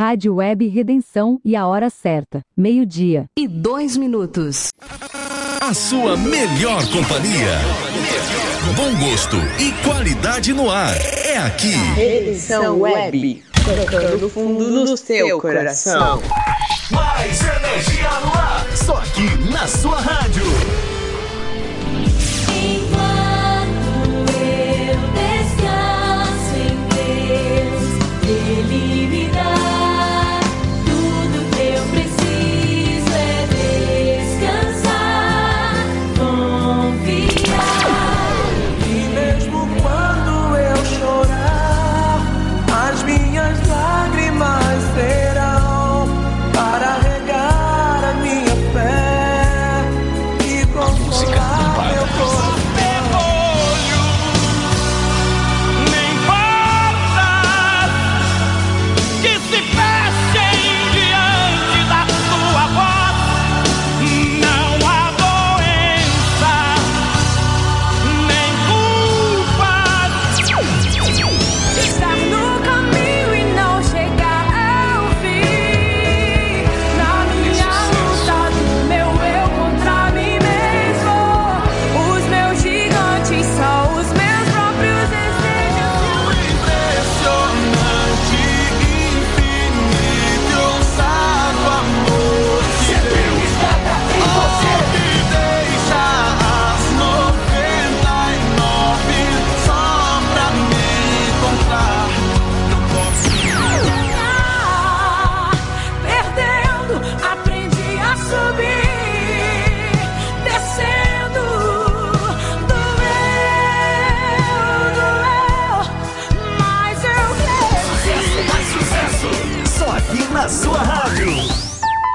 Rádio Web Redenção e a hora certa, meio-dia. E dois minutos. A sua melhor companhia. Bom gosto e qualidade no ar. É aqui. Redenção Web. Tocando fundo do seu coração. Mais energia no ar. Só aqui na sua rádio.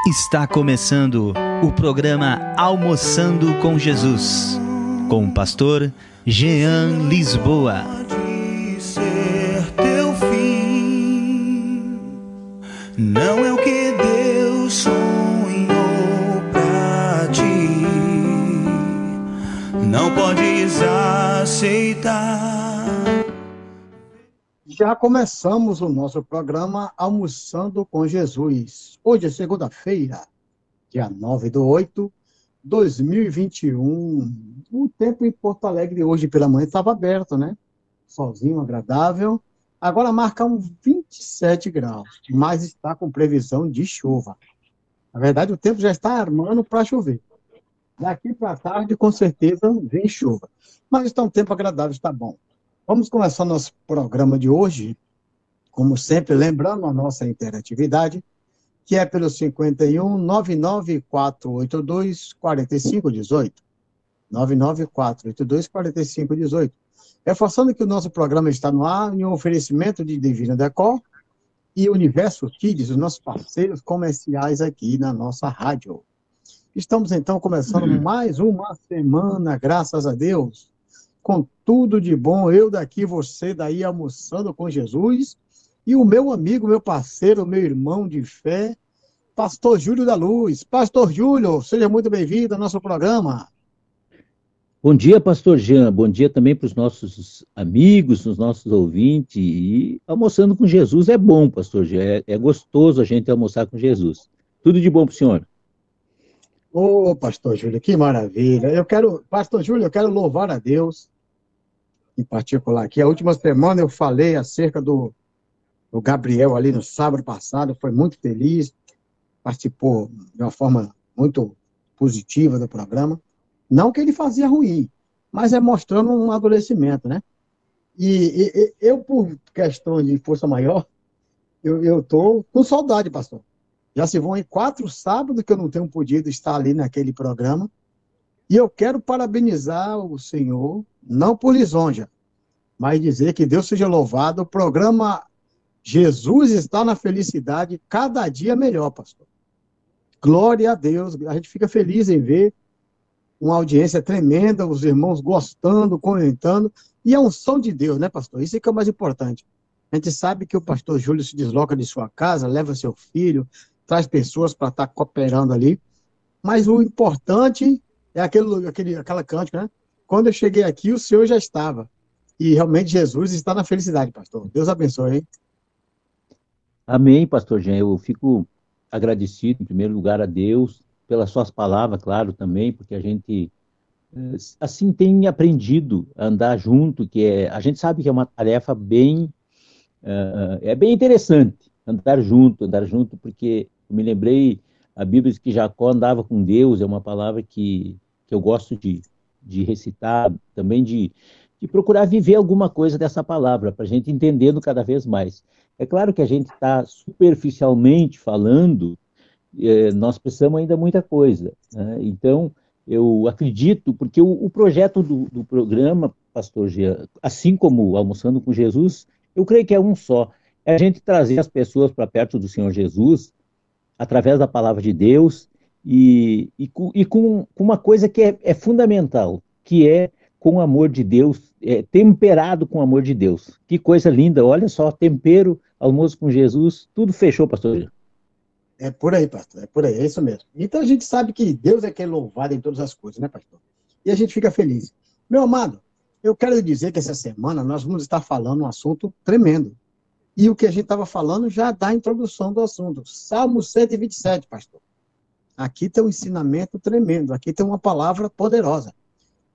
Está começando o programa Almoçando com Jesus, com o pastor Jean Lisboa. pode ser teu fim. Não é o que Deus sonhou pra ti. Não podes aceitar. Já começamos o nosso programa Almoçando com Jesus. Hoje é segunda-feira, dia 9 de 8 de 2021. O tempo em Porto Alegre hoje pela manhã estava aberto, né? Solzinho, agradável. Agora marca uns 27 graus, mas está com previsão de chuva. Na verdade, o tempo já está armando para chover. Daqui para tarde, com certeza, vem chuva. Mas está um tempo agradável, está bom. Vamos começar nosso programa de hoje, como sempre, lembrando a nossa interatividade, que é pelo 51 99482 4518. 99482 4518. Reforçando que o nosso programa está no ar em um oferecimento de Divina Decor e Universo Kids, os nossos parceiros comerciais aqui na nossa rádio. Estamos então começando mais uma semana, graças a Deus, com tudo de bom. Eu daqui, você daí, almoçando com Jesus. E o meu amigo, meu parceiro, meu irmão de fé, Pastor Júlio da Luz. Pastor Júlio, seja muito bem-vindo ao nosso programa. Bom dia, pastor Jean. Bom dia também para os nossos amigos, os nossos ouvintes. E almoçando com Jesus é bom, pastor Jean. É, é gostoso a gente almoçar com Jesus. Tudo de bom para o senhor. Ô, pastor Júlio, que maravilha. Eu quero, pastor Júlio, eu quero louvar a Deus, em particular aqui. A última semana eu falei acerca do, do Gabriel ali no sábado passado, foi muito feliz, participou de uma forma muito positiva do programa. Não que ele fazia ruim, mas é mostrando um amadurecimento, né? E, e- e eu, por questão de força maior, eu, eu tô com saudade, pastor. Já se vão em quatro sábados que eu não tenho podido estar ali naquele programa. E eu quero parabenizar o senhor, não por lisonja, mas dizer que Deus seja louvado. O programa Jesus está na felicidade, cada dia melhor, pastor. Glória a Deus. A gente fica feliz em ver uma audiência tremenda, os irmãos gostando, comentando. E é um som de Deus, né, pastor? Isso é que é o mais importante. A gente sabe que o pastor Júlio se desloca de sua casa, leva seu filho, traz pessoas para estar cooperando ali. Mas o importante é aquele, aquele, aquela cântica, né? Quando eu cheguei aqui, o Senhor já estava. E realmente Jesus está na felicidade, pastor. Deus abençoe, hein? Amém, pastor Jean. Eu fico agradecido, em primeiro lugar, a Deus, pelas suas palavras, claro, também, porque a gente, eh, assim, tem aprendido a andar junto, que é, a gente sabe que é uma tarefa bem, uh, é bem interessante, andar junto, andar junto, porque eu me lembrei, a Bíblia diz que Jacó andava com Deus, é uma palavra que, que eu gosto de, de recitar, também de, de procurar viver alguma coisa dessa palavra, para a gente entendendo cada vez mais. É claro que a gente está superficialmente falando, é, nós precisamos ainda muita coisa. Né? Então, eu acredito, porque o, o projeto do, do, programa, pastor Gia, assim como Almoçando com Jesus, eu creio que é um só. É a gente trazer as pessoas para perto do Senhor Jesus, através da palavra de Deus, e, e, e com, com, uma coisa que é, é, fundamental, que é com o amor de Deus, é, temperado com o amor de Deus. Que coisa linda, olha só, tempero, almoço com Jesus, tudo fechou, pastor. É por aí, pastor, é por aí, é isso mesmo. Então a gente sabe que Deus é que é louvado em todas as coisas, né, pastor? E a gente fica feliz. Meu amado, eu quero dizer que essa semana nós vamos estar falando um assunto tremendo. E o que a gente estava falando já dá a introdução do assunto. Salmo 127, pastor. Aqui tem um ensinamento tremendo, aqui tem uma palavra poderosa.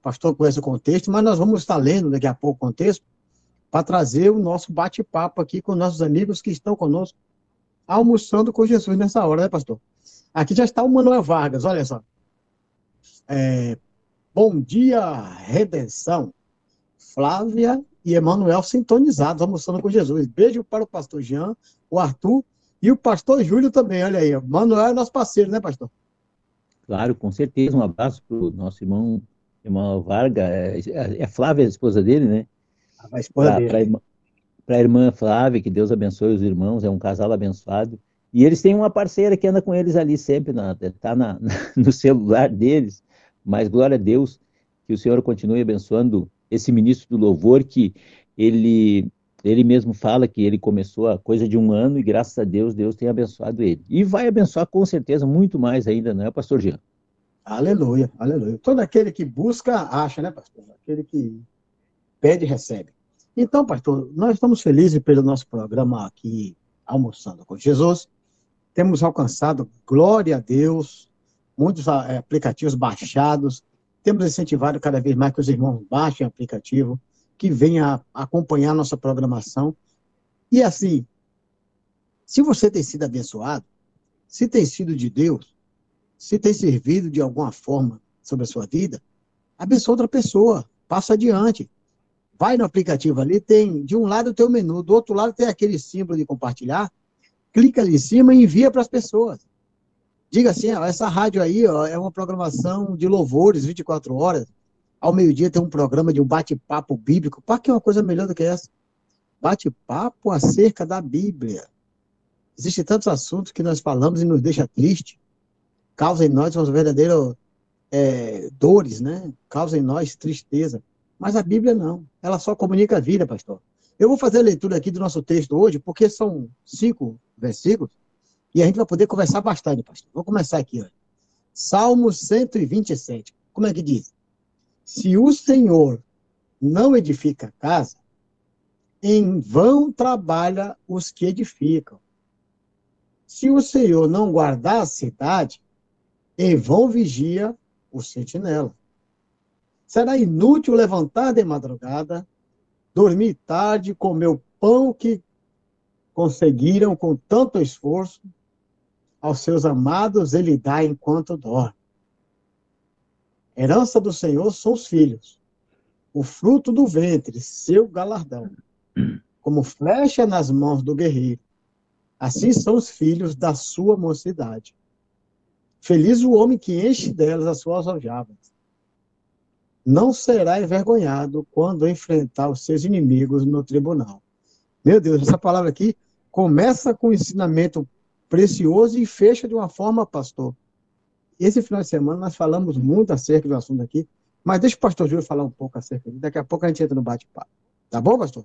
Pastor conhece o contexto, mas nós vamos estar lendo daqui a pouco o contexto para trazer o nosso bate-papo aqui com nossos amigos que estão conosco, almoçando com Jesus nessa hora, né, pastor? Aqui já está o Manuel Vargas, olha só. É, bom dia, redenção. Flávia e Emanuel sintonizados, almoçando com Jesus. Beijo para o pastor Jean, o Arthur e o pastor Júlio também, olha aí. Manuel é nosso parceiro, né, pastor? Claro, com certeza. Um abraço para o nosso irmão irmão Varga. É, é, Flávia, a esposa dele, né? A esposa pra, dele. Para a irmã Flávia, que Deus abençoe os irmãos, é um casal abençoado. E eles têm uma parceira que anda com eles ali sempre, está no celular deles. Mas glória a Deus, que o Senhor continue abençoando esse ministro do louvor, que ele ele mesmo fala que ele começou a coisa de um ano e graças a Deus, Deus tem abençoado ele. E vai abençoar com certeza muito mais ainda, não é, pastor Jean? Aleluia, aleluia. Todo aquele que busca, acha, né, pastor? Aquele que pede, recebe. Então, pastor, nós estamos felizes pelo nosso programa aqui, Almoçando com Jesus. Temos alcançado, glória a Deus, muitos é, aplicativos baixados. Temos incentivado cada vez mais que os irmãos baixem aplicativo que venha acompanhar nossa programação. E assim, se você tem sido abençoado, se tem sido de Deus, se tem servido de alguma forma sobre a sua vida, abençoa outra pessoa, passa adiante. Vai no aplicativo ali, tem de um lado tem o menu, do outro lado tem aquele símbolo de compartilhar, clica ali em cima e envia para as pessoas. Diga assim, ó, essa rádio aí ó, é uma programação de louvores 24 horas, ao meio-dia tem um programa de um bate-papo bíblico. Para que uma coisa melhor do que essa? Bate-papo acerca da Bíblia. Existem tantos assuntos que nós falamos e nos deixa triste. Causa em nós umas verdadeiras é, dores, né? Causa em nós tristeza. Mas a Bíblia não. Ela só comunica a vida, pastor. Eu vou fazer a leitura aqui do nosso texto hoje, porque são cinco versículos, e a gente vai poder conversar bastante, pastor. Vou começar aqui, ó. Salmo 127. Como é que diz? Se o Senhor não edifica a casa, em vão trabalha os que edificam. Se o Senhor não guardar a cidade, em vão vigia o sentinela. Será inútil levantar de madrugada, dormir tarde, comer o pão que conseguiram com tanto esforço, aos seus amados ele dá enquanto dorme. Herança do Senhor são os filhos, o fruto do ventre, seu galardão. Como flecha nas mãos do guerreiro, assim são os filhos da sua mocidade. Feliz o homem que enche delas as suas aljavas. Não será envergonhado quando enfrentar os seus inimigos no tribunal. Meu Deus, essa palavra aqui começa com um ensinamento precioso e fecha de uma forma, pastor, esse final de semana nós falamos muito acerca do assunto aqui, mas deixa o pastor Júlio falar um pouco acerca disso. Daqui a pouco a gente entra no bate-papo. Tá bom, pastor?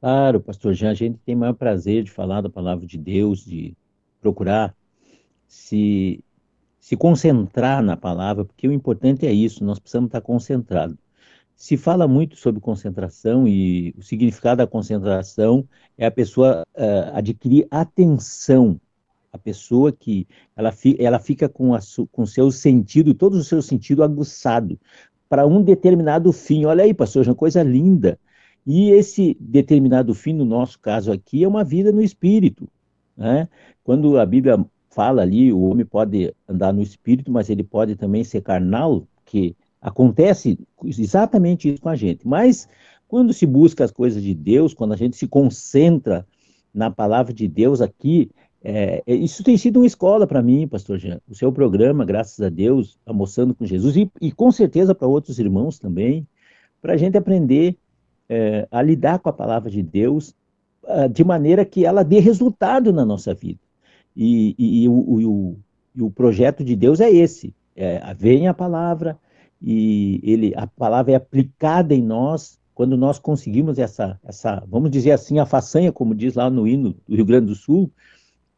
Claro, pastor Jean, a gente tem o maior prazer de falar da palavra de Deus, de procurar se, se concentrar na palavra, porque o importante é isso, nós precisamos estar concentrados. se fala muito sobre concentração e o significado da concentração é a pessoa uh, adquirir atenção, a pessoa que ela, fi, ela fica com, a, com seu sentido, todo o seu sentido aguçado para um determinado fim. Olha aí, pastor, é uma coisa linda. E esse determinado fim, no nosso caso aqui, é uma vida no espírito. Né? Quando a Bíblia fala ali, o homem pode andar no espírito, mas ele pode também ser carnal, que Acontece exatamente isso com a gente. Mas quando se busca as coisas de Deus, quando a gente se concentra na palavra de Deus aqui, é, é isso tem sido uma escola para mim, pastor Jean. O seu programa, graças a Deus, almoçando com Jesus, e, e com certeza para outros irmãos também, para a gente aprender é, a lidar com a palavra de Deus uh, de maneira que ela dê resultado na nossa vida. E, e, e, o, o, o, projeto de Deus é esse: é, vem a palavra, e ele, a palavra é aplicada em nós quando nós conseguimos essa, essa, vamos dizer assim, a façanha, como diz lá no hino do Rio Grande do Sul,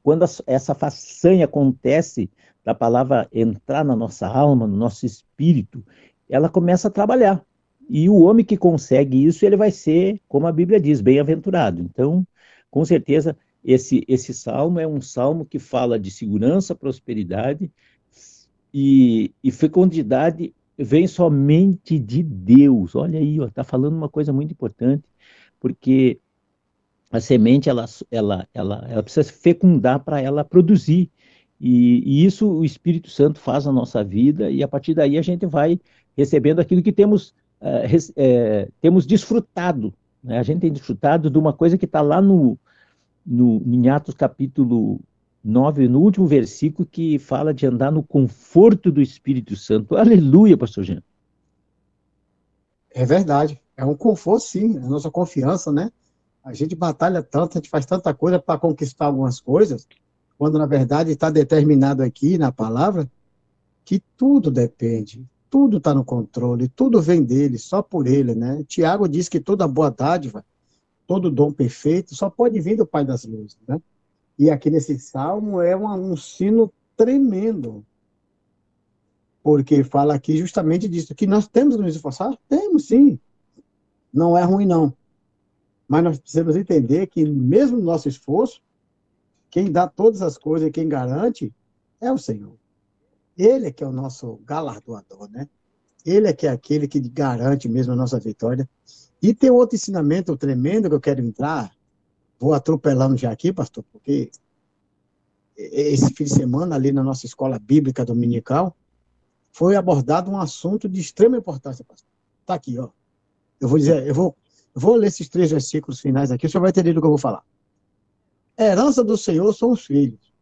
quando essa façanha acontece da palavra entrar na nossa alma, no nosso espírito, ela começa a trabalhar. E o homem que consegue isso, ele vai ser, como a Bíblia diz, bem-aventurado. Então, com certeza, esse, esse salmo é um salmo que fala de segurança, prosperidade e, e fecundidade vem somente de Deus. Olha aí, está falando uma coisa muito importante, porque a semente ela, ela, ela, ela precisa fecundar para ela produzir. E, e, isso o Espírito Santo faz na nossa vida, e a partir daí a gente vai recebendo aquilo que temos, res, é, temos desfrutado. Né? A gente tem desfrutado de uma coisa que está lá no, no, em Atos capítulo 9, no último versículo, que fala de andar no conforto do Espírito Santo. Aleluia, pastor Jean. É verdade. É um conforto, sim. A nossa confiança, né? A gente batalha tanto, a gente faz tanta coisa para conquistar algumas coisas, quando na verdade está determinado aqui na palavra que tudo depende, tudo está no controle, tudo vem dele, só por ele, né? Tiago diz que toda boa dádiva, todo dom perfeito, só pode vir do Pai das Luzes, né? E aqui nesse salmo é um, um sino tremendo, porque fala aqui justamente disso, que nós temos que nos esforçar? Temos, sim. Não é ruim, não. Mas nós precisamos entender que, mesmo no nosso esforço, quem dá todas as coisas e quem garante é o Senhor. Ele é que é o nosso galardoador, né? Ele é que é aquele que garante mesmo a nossa vitória. E tem outro ensinamento tremendo que eu quero entrar, vou atropelando já aqui, pastor, porque esse fim de semana, ali na nossa escola bíblica dominical, foi abordado um assunto de extrema importância, pastor. Está aqui, ó. Eu vou dizer, eu vou, eu vou ler esses três versículos finais aqui, o senhor vai entender do que eu vou falar. Herança do Senhor são os filhos,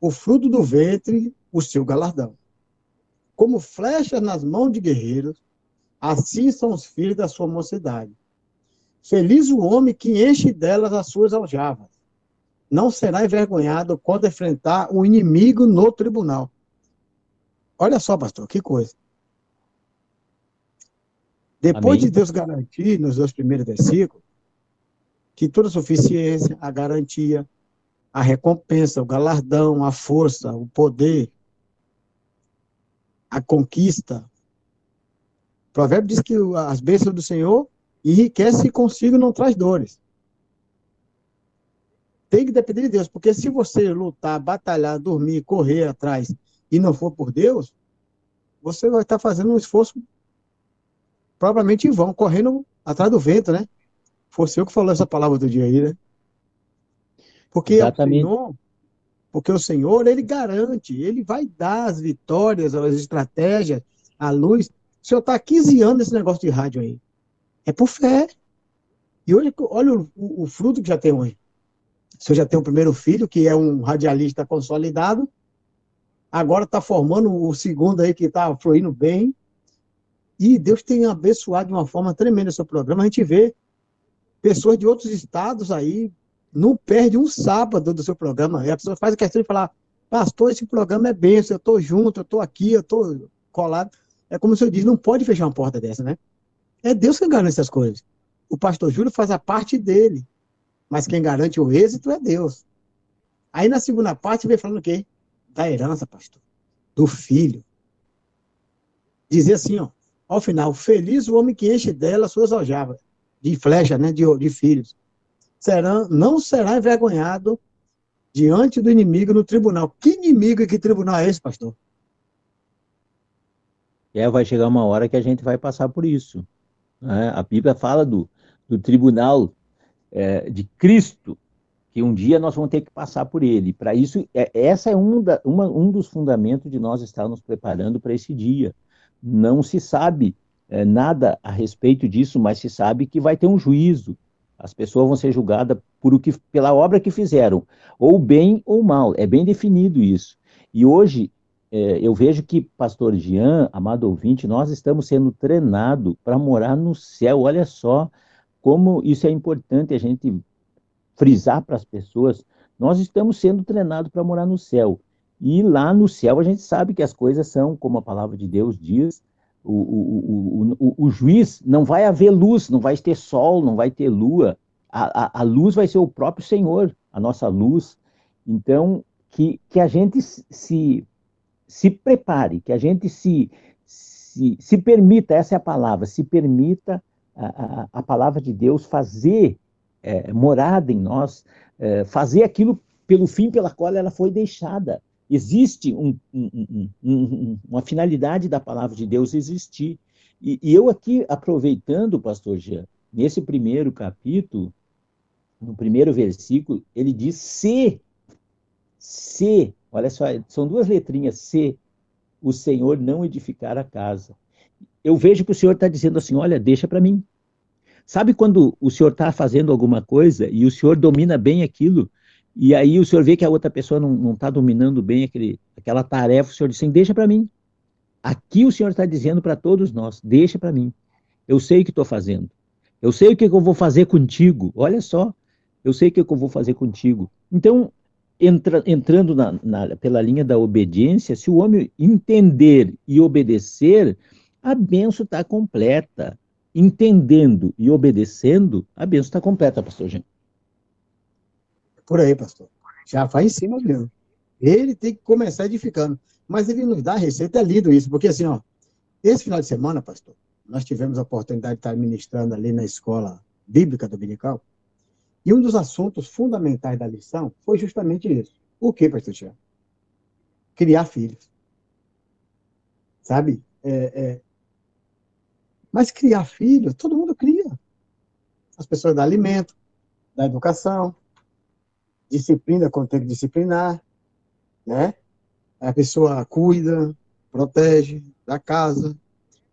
o fruto do ventre, o seu galardão. Como flechas nas mãos de guerreiros, assim são os filhos da sua mocidade. Feliz o homem que enche delas as suas aljavas. Não será envergonhado quando enfrentar o inimigo no tribunal. Olha só, pastor, que coisa. Depois Amém. de Deus garantir, nos dois primeiros versículos, que toda a suficiência, a garantia, a recompensa, o galardão, a força, o poder, a conquista. O provérbio diz que as bênçãos do Senhor enriquece consigo não traz dores. Tem que depender de Deus, porque se você lutar, batalhar, dormir, correr atrás e não for por Deus, você vai estar fazendo um esforço propriamente em vão, correndo atrás do vento, né? Foi o que falou essa palavra do dia aí, né? Porque Exatamente. Senhor, porque o Senhor, ele garante, ele vai dar as vitórias, as estratégias, a luz. O senhor está 15 anos nesse negócio de rádio aí. É por fé. E olha, olha o, o, o fruto que já tem hoje. Você já tem o primeiro filho, que é um radialista consolidado, agora está formando o segundo aí que está fluindo bem. E Deus tem abençoado de uma forma tremenda o seu programa. A gente vê pessoas de outros estados aí, não perde um sábado do seu programa. E a pessoa faz a questão de falar, pastor, esse programa é benção, eu estou junto, eu estou aqui, eu estou colado. É como o senhor diz, não pode fechar uma porta dessa, né? É Deus que garante essas coisas. O pastor Júlio faz a parte dele. Mas quem garante o êxito é Deus. Aí na segunda parte vem falando o quê? Da herança, pastor. Do filho. Dizer assim, ó. ao final, feliz o homem que enche dela suas aljavas, de flecha, né, de, de filhos. Será, não será envergonhado diante do inimigo no tribunal. Que inimigo e que tribunal é esse, pastor? É, vai chegar uma hora que a gente vai passar por isso. Né? A Bíblia fala do, do tribunal é, de Cristo, que um dia nós vamos ter que passar por ele. Para isso, é, essa é um, da, uma, um dos fundamentos de nós estarmos preparando para esse dia. Não se sabe é, nada a respeito disso, mas se sabe que vai ter um juízo. As pessoas vão ser julgadas por o que, pela obra que fizeram, ou bem ou mal. É bem definido isso. E hoje é, eu vejo que, pastor Jean, amado ouvinte, nós estamos sendo treinados para morar no céu. Olha só como isso é importante a gente frisar para as pessoas. Nós estamos sendo treinados para morar no céu. E lá no céu a gente sabe que as coisas são, como a palavra de Deus diz, o, o, o, o, juiz não vai haver luz, não vai ter sol, não vai ter lua. A, a, a luz vai ser o próprio Senhor, a nossa luz. Então, que, que a gente se se prepare, que a gente se, se, se permita, essa é a palavra, se permita a, a, a palavra de Deus fazer é, morada em nós, é, fazer aquilo pelo fim pela qual ela foi deixada. Existe um, um, um, uma finalidade da palavra de Deus existir. E, e eu aqui, aproveitando, pastor Jean, nesse primeiro capítulo, no primeiro versículo, ele diz se, se Olha só, são duas letrinhas, se o Senhor não edificar a casa. Eu vejo que o Senhor está dizendo assim, olha, deixa para mim. Sabe quando o Senhor está fazendo alguma coisa e o Senhor domina bem aquilo, e aí o Senhor vê que a outra pessoa não está dominando bem aquele, aquela tarefa, o Senhor diz assim, deixa para mim. Aqui o Senhor está dizendo para todos nós, deixa para mim. Eu sei o que estou fazendo. Eu sei o que eu vou fazer contigo. Olha só, eu sei o que eu vou fazer contigo. Então, entra, entrando na, na, pela linha da obediência, se o homem entender e obedecer, a benção está completa. Entendendo e obedecendo, a benção está completa, pastor Jean. Por aí, pastor. Já vai em cima mesmo. Ele tem que começar edificando. Mas ele nos dá a receita, é lindo isso, porque assim, ó, esse final de semana, pastor, nós tivemos a oportunidade de estar ministrando ali na escola bíblica dominical, e um dos assuntos fundamentais da lição foi justamente isso. O que, pastor Tiago? Criar filhos. Sabe? É, é... Mas criar filhos, todo mundo cria. As pessoas dão alimento, da educação, disciplina quando tem que disciplinar, né? A pessoa cuida, protege da casa.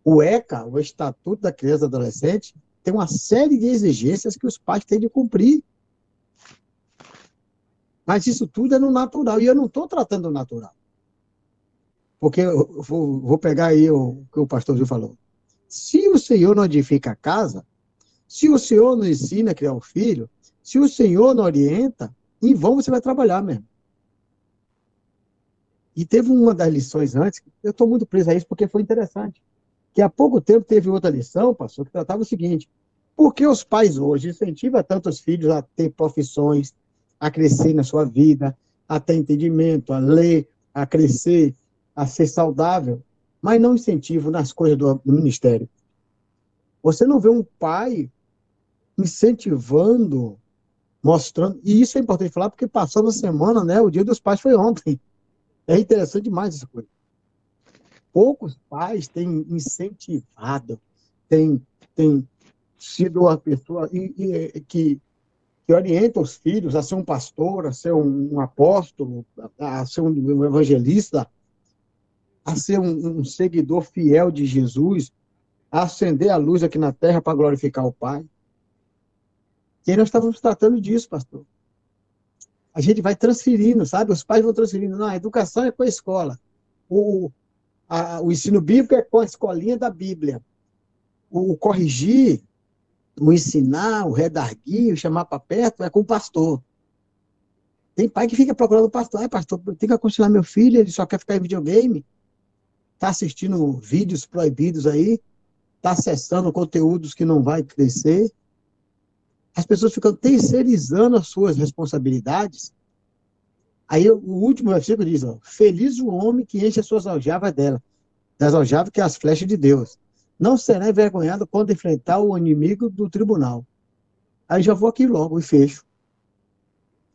O ECA, o Estatuto da Criança e Adolescente, tem uma série de exigências que os pais têm de cumprir. Mas isso tudo é no natural, e eu não estou tratando o natural. Porque eu vou, pegar aí o que o pastor Gil falou. Se o Senhor não edifica a casa, se o Senhor não ensina a criar um filho, se o Senhor não orienta, em vão você vai trabalhar mesmo. E teve uma das lições antes, eu estou muito preso a isso porque foi interessante que há pouco tempo teve outra lição, pastor, que tratava o seguinte: por que os pais hoje incentivam tanto os filhos a ter profissões, a crescer na sua vida, a ter entendimento, a ler, a crescer, a ser saudável, mas não incentivam nas coisas do, do ministério? Você não vê um pai incentivando, mostrando, e isso é importante falar porque passou na semana, né? O dia dos pais foi ontem. É interessante demais essa coisa poucos pais têm incentivado, têm, têm sido a pessoa e, e, que, que orienta os filhos a ser um pastor, a ser um, um apóstolo, a, a, ser um evangelista, a ser um, um seguidor fiel de Jesus, a acender a luz aqui na terra para glorificar o Pai. E aí nós estávamos tratando disso, pastor. A gente vai transferindo, sabe? Os pais vão transferindo. Não, a educação é com a escola. O, a, o ensino bíblico é com a escolinha da Bíblia. O, o corrigir, o ensinar, o redarguir, o chamar para perto é com o pastor. Tem pai que fica procurando o pastor. Ah, pastor, tem que aconselhar meu filho, ele só quer ficar em videogame. Está assistindo vídeos proibidos aí. Está acessando conteúdos que não vai crescer. As pessoas ficam terceirizando as suas responsabilidades Aí o último versículo diz, ó, feliz o homem que enche as suas aljavas dela, das aljavas que é as flechas de Deus. não será envergonhado quando enfrentar o inimigo do tribunal. Aí já vou aqui logo e fecho.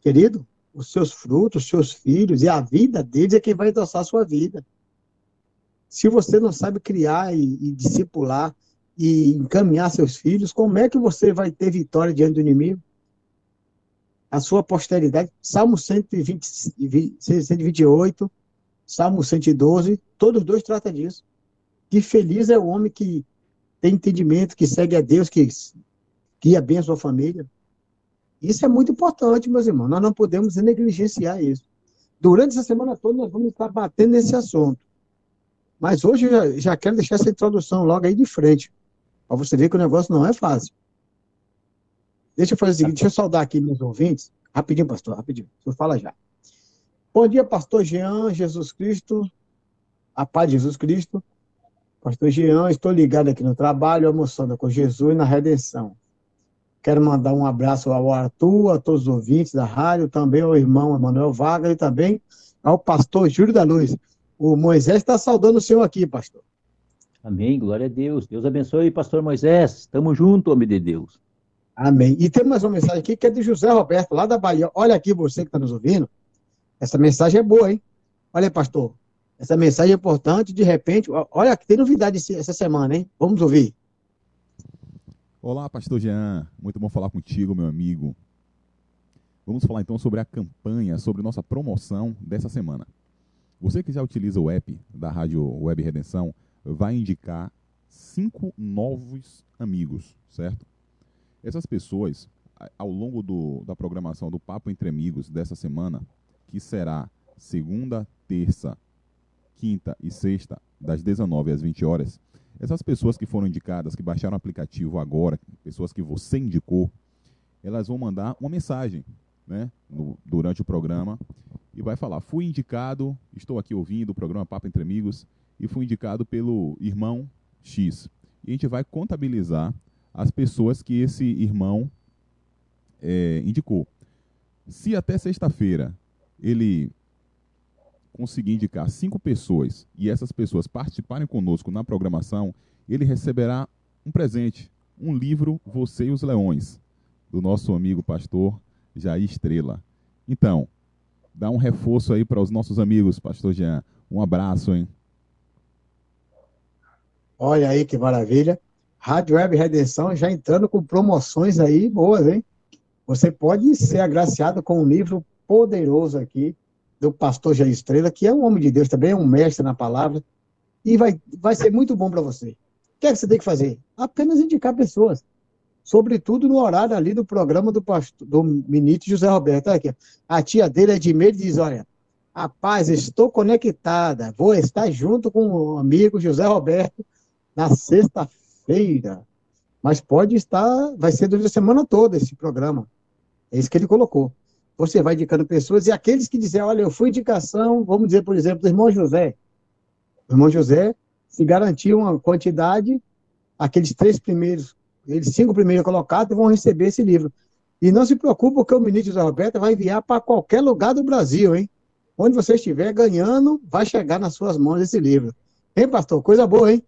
Querido, os seus frutos, os seus filhos e a vida deles é quem vai endossar a sua vida. Se você não sabe criar e, e discipular e encaminhar seus filhos, como é que você vai ter vitória diante do inimigo? A sua posteridade, Salmo 120, 128, Salmo 112, todos dois tratam disso. Que feliz é o homem que tem entendimento, que segue a Deus, que guia bem a sua família. Isso é muito importante, meus irmãos. Nós não podemos negligenciar isso. Durante essa semana toda, nós vamos estar batendo nesse assunto. Mas hoje eu já, já quero deixar essa introdução logo aí de frente, para você ver que o negócio não é fácil. Deixa eu fazer o seguinte, deixa eu saudar aqui meus ouvintes. Rapidinho, pastor, rapidinho. O senhor fala já. Bom dia, pastor Jean, Jesus Cristo, a paz de Jesus Cristo. Pastor Jean, estou ligado aqui no trabalho, almoçando com Jesus na redenção. Quero mandar um abraço ao Arthur, a todos os ouvintes da rádio, também ao irmão Emanuel Vaga e também ao pastor Júlio da Luz. O Moisés está saudando o senhor aqui, pastor. Amém, glória a Deus. Deus abençoe, pastor Moisés. Estamos juntos, homem de Deus. Amém. E tem mais uma mensagem aqui que é de José Roberto, lá da Bahia. Olha aqui, você que está nos ouvindo. Essa mensagem é boa, hein? Olha, pastor. Essa mensagem é importante, de repente. Olha, tem novidade essa semana, hein? Vamos ouvir. Olá, pastor Jean. Muito bom falar contigo, meu amigo. Vamos falar então sobre a campanha, sobre nossa promoção dessa semana. Você que já utiliza o app da Rádio Web Redenção vai indicar cinco novos amigos, certo? Essas pessoas, ao longo do, da programação do Papo Entre Amigos dessa semana, que será segunda, terça, quinta e sexta, das 19 às 20 horas, essas pessoas que foram indicadas, que baixaram o aplicativo agora, pessoas que você indicou, elas vão mandar uma mensagem né, no, durante o programa e vai falar: fui indicado, estou aqui ouvindo o programa Papo Entre Amigos e fui indicado pelo irmão X. E a gente vai contabilizar as pessoas que esse irmão é, indicou. Se até sexta-feira ele conseguir indicar cinco pessoas e essas pessoas participarem conosco na programação, ele receberá um presente, um livro Você e os Leões, do nosso amigo pastor Jair Estrela. Então, dá um reforço aí para os nossos amigos, pastor Jean. Um abraço, hein? Olha aí que maravilha. Rádio Web Redenção já entrando com promoções aí boas, hein? Você pode ser agraciado com um livro poderoso aqui, do pastor Jair Estrela, que é um homem de Deus também, é um mestre na palavra, e vai, vai ser muito bom para você. O que é que você tem que fazer? Apenas indicar pessoas, sobretudo no horário ali do programa do, pastor, do ministro José Roberto. Olha aqui, a tia dele é de meio diz, olha, rapaz, estou conectada, vou estar junto com o amigo José Roberto na sexta-feira, mas pode estar, vai ser durante a semana toda esse programa. É isso que ele colocou você vai indicando pessoas, e aqueles que dizem, olha, eu fui indicação, vamos dizer, por exemplo, do irmão José. O irmão José se garantiu uma quantidade, aqueles três primeiros, eles cinco primeiros colocados vão receber esse livro. E não se preocupe, porque o ministro José Roberto vai enviar para qualquer lugar do Brasil, hein? Onde você estiver ganhando, vai chegar nas suas mãos esse livro. Hein, pastor? Coisa boa, hein?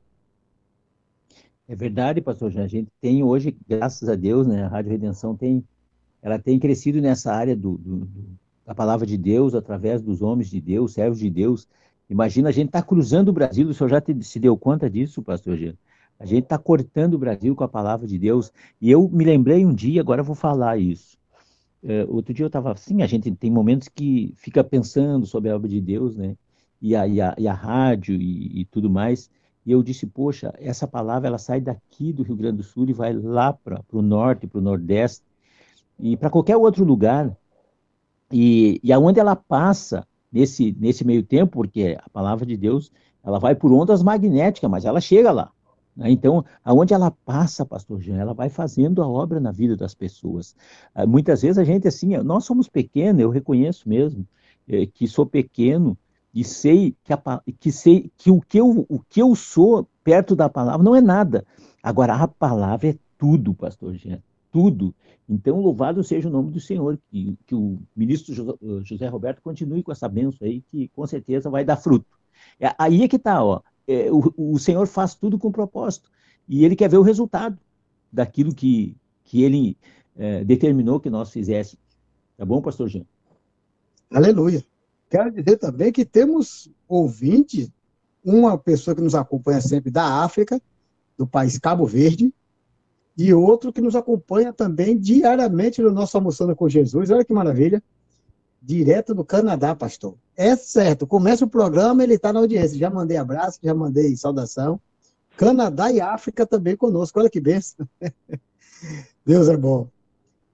É verdade, pastor. A gente tem hoje, graças a Deus, né? A Rádio Redenção tem ela tem crescido nessa área do, do, do, da palavra de Deus, através dos homens de Deus, servos de Deus. Imagina, a gente está cruzando o Brasil, o senhor já te, se deu conta disso, pastor Jean? A gente está cortando o Brasil com a palavra de Deus. E eu me lembrei um dia, agora vou falar isso. É, outro dia eu estava assim, a gente tem momentos que fica pensando sobre a obra de Deus, né? E a, e a, e a rádio e, e, tudo mais. E eu disse, poxa, essa palavra ela sai daqui do Rio Grande do Sul e vai lá para o norte, para o nordeste e para qualquer outro lugar. E, e aonde ela passa nesse, nesse meio tempo, porque a palavra de Deus ela vai por ondas magnéticas, mas ela chega lá. Né? Então, aonde ela passa, pastor Jean, ela vai fazendo a obra na vida das pessoas. Ah, muitas vezes a gente, assim, nós somos pequenos, eu reconheço mesmo é, que sou pequeno e sei que, a, que, sei que, o, que eu, o que eu sou perto da palavra não é nada. Agora, a palavra é tudo, pastor Jean, tudo. Então, louvado seja o nome do Senhor, que, que o ministro José Roberto continue com essa benção aí, que com certeza vai dar fruto. É, aí é que está, ó. É, o, o Senhor faz tudo com propósito. e ele quer ver o resultado daquilo que, que ele é, determinou que nós fizéssemos. Tá bom, pastor Jean? Aleluia. Quero dizer também que temos ouvintes, uma pessoa que nos acompanha sempre da África, do país Cabo Verde, e outro que nos acompanha também diariamente no nosso Almoçando com Jesus. Olha que maravilha. Direto do Canadá, pastor. É certo. Começa o programa, ele está na audiência. Já mandei abraço, já mandei saudação. Canadá e África também conosco. Olha que benção. Deus é bom.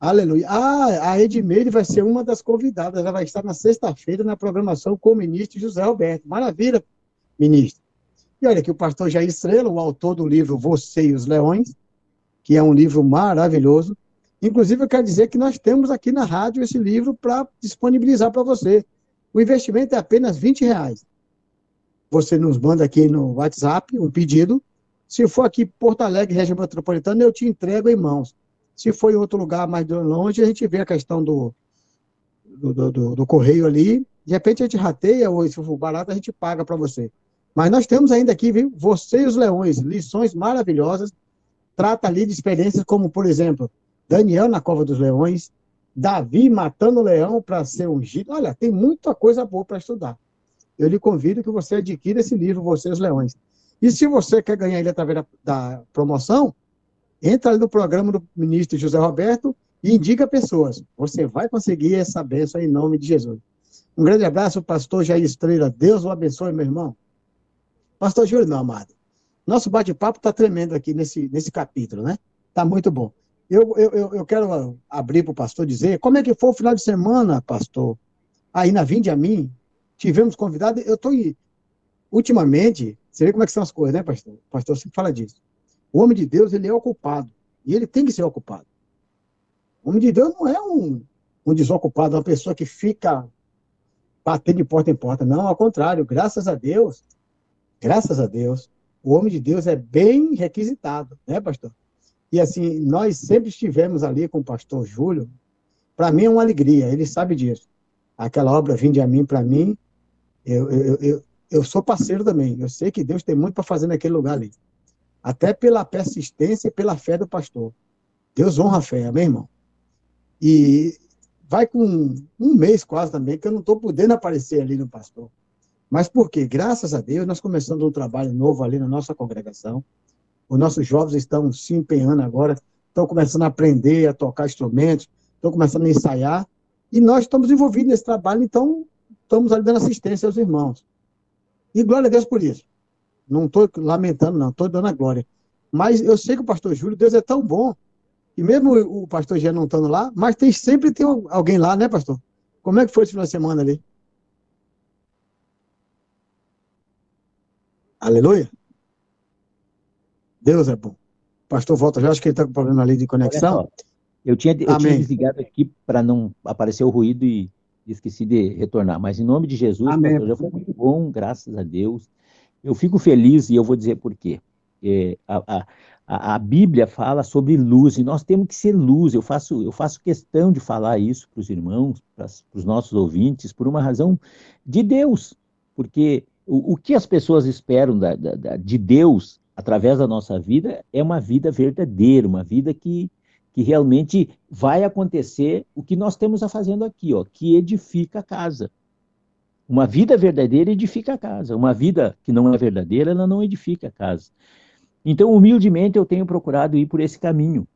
Aleluia. Ah, a Edmeire vai ser uma das convidadas. Ela vai estar na sexta-feira na programação com o ministro José Alberto. Maravilha, ministro. E olha aqui, o pastor Jair Estrela, o autor do livro Você e os Leões, que é um livro maravilhoso. Inclusive, eu quero dizer que nós temos aqui na rádio esse livro para disponibilizar para você. O investimento é apenas 20 reais. Você nos manda aqui no WhatsApp um pedido. Se for aqui Porto Alegre, região metropolitana, eu te entrego em mãos. Se for em outro lugar mais longe, a gente vê a questão do, do, do, do correio ali. De repente a gente rateia, ou se for barato, a gente paga para você. Mas nós temos ainda aqui, viu? Você e os Leões, lições maravilhosas. Trata ali de experiências como, por exemplo, Daniel na Cova dos Leões, Davi matando o leão para ser ungido. Olha, tem muita coisa boa para estudar. Eu lhe convido que você adquira esse livro, Você e os Leões. E se você quer ganhar ele através da promoção, entra no programa do ministro José Roberto e indica pessoas. Você vai conseguir essa bênção em nome de Jesus. Um grande abraço, pastor Jair Estrela. Deus o abençoe, meu irmão. Pastor Júlio, meu amado. Nosso bate-papo está tremendo aqui nesse, nesse capítulo, né? Está muito bom. Eu, eu, eu quero abrir para o pastor dizer como é que foi o final de semana, pastor. Aí na Vinde a mim, tivemos convidado. Eu estou. Ultimamente, você vê como é que são as coisas, né, pastor? O pastor sempre fala disso. O homem de Deus, ele é ocupado. E ele tem que ser ocupado. O homem de Deus não é um, um desocupado, uma pessoa que fica batendo de porta em porta. Não, ao contrário, graças a Deus, graças a Deus, o homem de Deus é bem requisitado, né, pastor? E assim, nós sempre estivemos ali com o pastor Júlio. Para mim é uma alegria, ele sabe disso. Aquela obra Vinde a mim, para mim, eu, eu, eu, eu sou parceiro também. Eu sei que Deus tem muito para fazer naquele lugar ali até pela persistência e pela fé do pastor. Deus honra a fé, amém, irmão? E vai com um mês quase também, que eu não estou podendo aparecer ali no pastor. Mas por quê? Graças a Deus, nós começamos um trabalho novo ali na nossa congregação. Os nossos jovens estão se empenhando agora, estão começando a aprender a tocar instrumentos, estão começando a ensaiar, e nós estamos envolvidos nesse trabalho, então estamos ali dando assistência aos irmãos. E glória a Deus por isso. Não estou lamentando, não, estou dando a glória. Mas eu sei que o pastor Júlio, Deus é tão bom, e mesmo o pastor Jean não estando lá, mas tem, sempre tem alguém lá, né, pastor? Como é que foi esse final de semana ali? Aleluia? Deus é bom. Pastor volta já, acho que ele está com problema ali de conexão. Eu tinha, eu tinha desligado aqui para não aparecer o ruído e esqueci de retornar. Mas em nome de Jesus, Amém. pastor, já foi muito bom, graças a Deus. Eu fico feliz e eu vou dizer por quê. É, a, a, a, Bíblia fala sobre luz e nós temos que ser luz. Eu faço, eu faço questão de falar isso para os irmãos, para os nossos ouvintes, por uma razão de Deus. Porque o, o que as pessoas esperam da, da, da, de Deus através da nossa vida é uma vida verdadeira, uma vida que, que realmente vai acontecer o que nós temos a fazendo aqui, ó, que edifica a casa. Uma vida verdadeira edifica a casa. Uma vida que não é verdadeira, ela não edifica a casa. Então, humildemente, eu tenho procurado ir por esse caminho.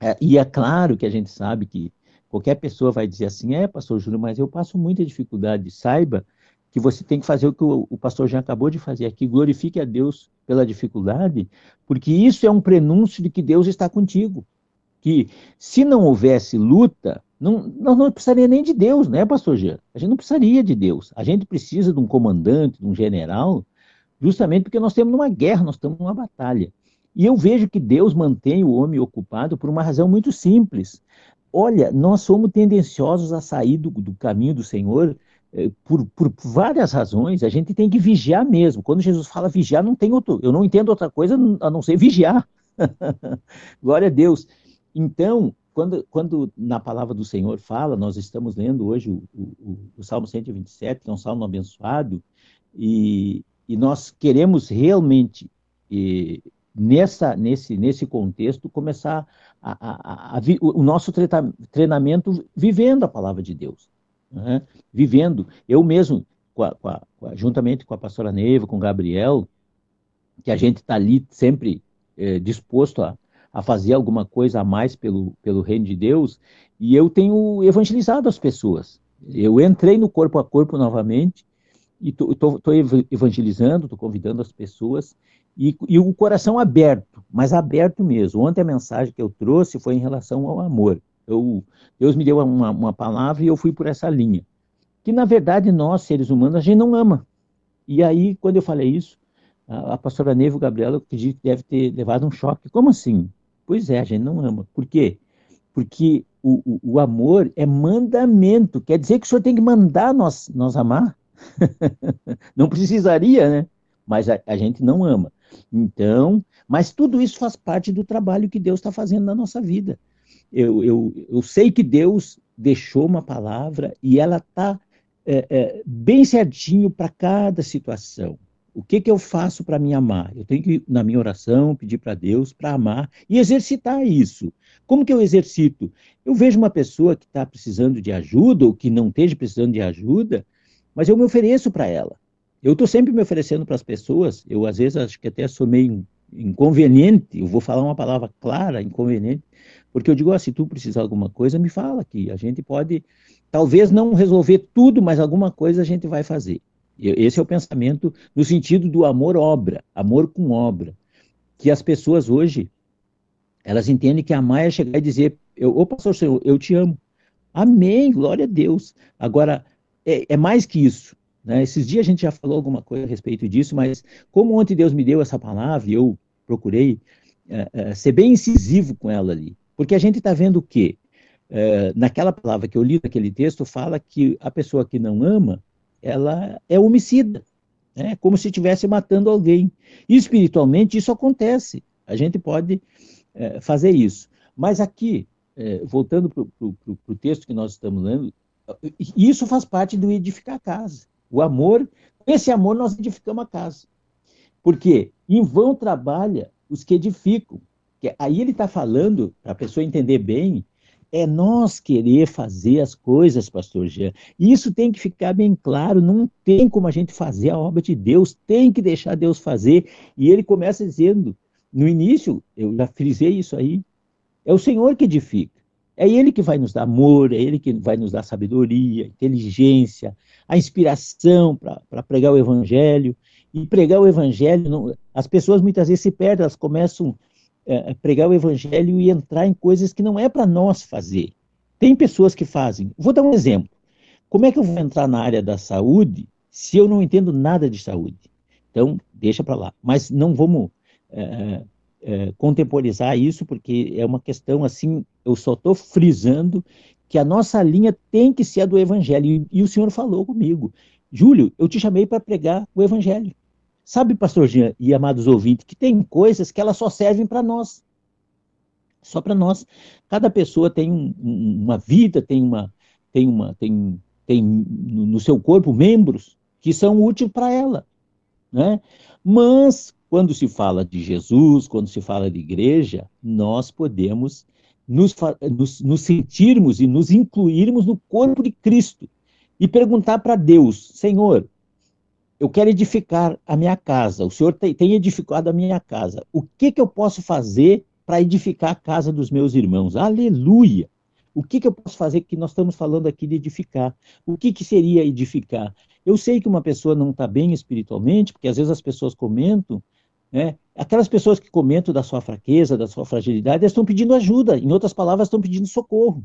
É, e é claro que a gente sabe que qualquer pessoa vai dizer assim: é, pastor Júlio, mas eu passo muita dificuldade. Saiba que você tem que fazer o que o, o pastor já acabou de fazer aqui, glorifique a Deus pela dificuldade, porque isso é um prenúncio de que Deus está contigo. Que se não houvesse luta, não, nós não precisaria nem de Deus, né, pastor Jean? A gente não precisaria de Deus. A gente precisa de um comandante, de um general, justamente porque nós temos uma guerra, nós estamos numa batalha. E eu vejo que Deus mantém o homem ocupado por uma razão muito simples. Olha, nós somos tendenciosos a sair do, do caminho do Senhor eh, por, por, várias razões. A gente tem que vigiar mesmo. Quando Jesus fala vigiar, não tem outro. Eu não entendo outra coisa a não ser vigiar. Glória a Deus. Então, quando, quando na palavra do Senhor fala, nós estamos lendo hoje o, o, o Salmo 127, que é um salmo abençoado, e, e nós queremos realmente e, nessa, nesse, nesse contexto, começar a, a, a, o nosso treinamento vivendo a palavra de Deus. Né? Vivendo. Eu mesmo, com a, com a, juntamente com a pastora Neiva, com o Gabriel, que a gente está ali sempre é, disposto a, a fazer alguma coisa a mais pelo, pelo reino de Deus, e eu tenho evangelizado as pessoas. Eu entrei no corpo a corpo novamente, e estou evangelizando, estou convidando as pessoas, e, e, o coração aberto, mas aberto mesmo. Ontem a mensagem que eu trouxe foi em relação ao amor. Eu, Deus me deu uma, uma palavra e eu fui por essa linha. Que na verdade nós, seres humanos, a gente não ama. E aí, quando eu falei isso, a, a pastora Nevo Gabriela, eu que deve ter levado um choque. Como assim? Pois é, a gente não ama. Por quê? Porque o, o, o amor é mandamento. Quer dizer que o senhor tem que mandar nós, nós amar? não precisaria, né? Mas a, a gente não ama. Então, mas tudo isso faz parte do trabalho que Deus está fazendo na nossa vida. Eu, eu, eu sei que Deus deixou uma palavra e ela está é, é, bem certinho para cada situação. O que, que eu faço para me amar? Eu tenho que, na minha oração, pedir para Deus para amar e exercitar isso. Como que eu exercito? Eu vejo uma pessoa que está precisando de ajuda ou que não esteja precisando de ajuda, mas eu me ofereço para ela. Eu estou sempre me oferecendo para as pessoas, eu às vezes acho que até sou meio inconveniente, eu vou falar uma palavra clara, inconveniente, porque eu digo, oh, se tu precisar de alguma coisa, me fala que a gente pode, talvez não resolver tudo, mas alguma coisa a gente vai fazer. Esse é o pensamento no sentido do amor-obra, amor com obra, que as pessoas hoje, elas entendem que amar é chegar e dizer, eu, ô pastor Senhor, eu te amo. Amém, glória a Deus. Agora, é, é mais que isso. Né? Esses dias a gente já falou alguma coisa a respeito disso, mas como ontem Deus me deu essa palavra e eu procurei é, é, ser bem incisivo com ela ali, porque a gente está vendo o quê? É, naquela palavra que eu li naquele texto, fala que a pessoa que não ama, ela é homicida, né? como se estivesse matando alguém. E espiritualmente isso acontece, a gente pode é, fazer isso. Mas aqui, é, voltando para o texto que nós estamos lendo, isso faz parte do edificar a casa. O amor, esse amor nós edificamos a casa. Porque em vão trabalha os que edificam. Aí ele está falando, para a pessoa entender bem, é nós querer fazer as coisas, pastor Jean. Isso tem que ficar bem claro, não tem como a gente fazer a obra de Deus, tem que deixar Deus fazer. E ele começa dizendo, no início, eu já frisei isso aí, é o Senhor que edifica. É Ele que vai nos dar amor, é Ele que vai nos dar sabedoria, inteligência, a inspiração para pregar o Evangelho. E pregar o Evangelho, não, as pessoas muitas vezes se perdem, elas começam é, a pregar o Evangelho e entrar em coisas que não é para nós fazer. Tem pessoas que fazem. Vou dar um exemplo. Como é que eu vou entrar na área da saúde se eu não entendo nada de saúde? Então, deixa para lá. Mas não vamos é, é, contemporizar isso, porque é uma questão assim, eu só estou frisando que a nossa linha tem que ser a do Evangelho. E, e o senhor falou comigo, Júlio, eu te chamei para pregar o Evangelho. Sabe, pastor Jean e amados ouvintes, que tem coisas que elas só servem para nós. Só para nós. Cada pessoa tem um, uma vida, tem uma, tem uma, tem, tem no seu corpo membros que são úteis para ela, né? Mas quando se fala de Jesus, quando se fala de igreja, nós podemos nos, nos, nos sentirmos e nos incluirmos no corpo de Cristo e perguntar para Deus: Senhor, eu quero edificar a minha casa, o Senhor tem, edificado a minha casa, o que, que eu posso fazer para edificar a casa dos meus irmãos? Aleluia! O que, que eu posso fazer que nós estamos falando aqui de edificar? O que, que seria edificar? Eu sei que uma pessoa não está bem espiritualmente, porque às vezes as pessoas comentam, né? Aquelas pessoas que comentam da sua fraqueza, da sua fragilidade, elas estão pedindo ajuda, em outras palavras, estão pedindo socorro.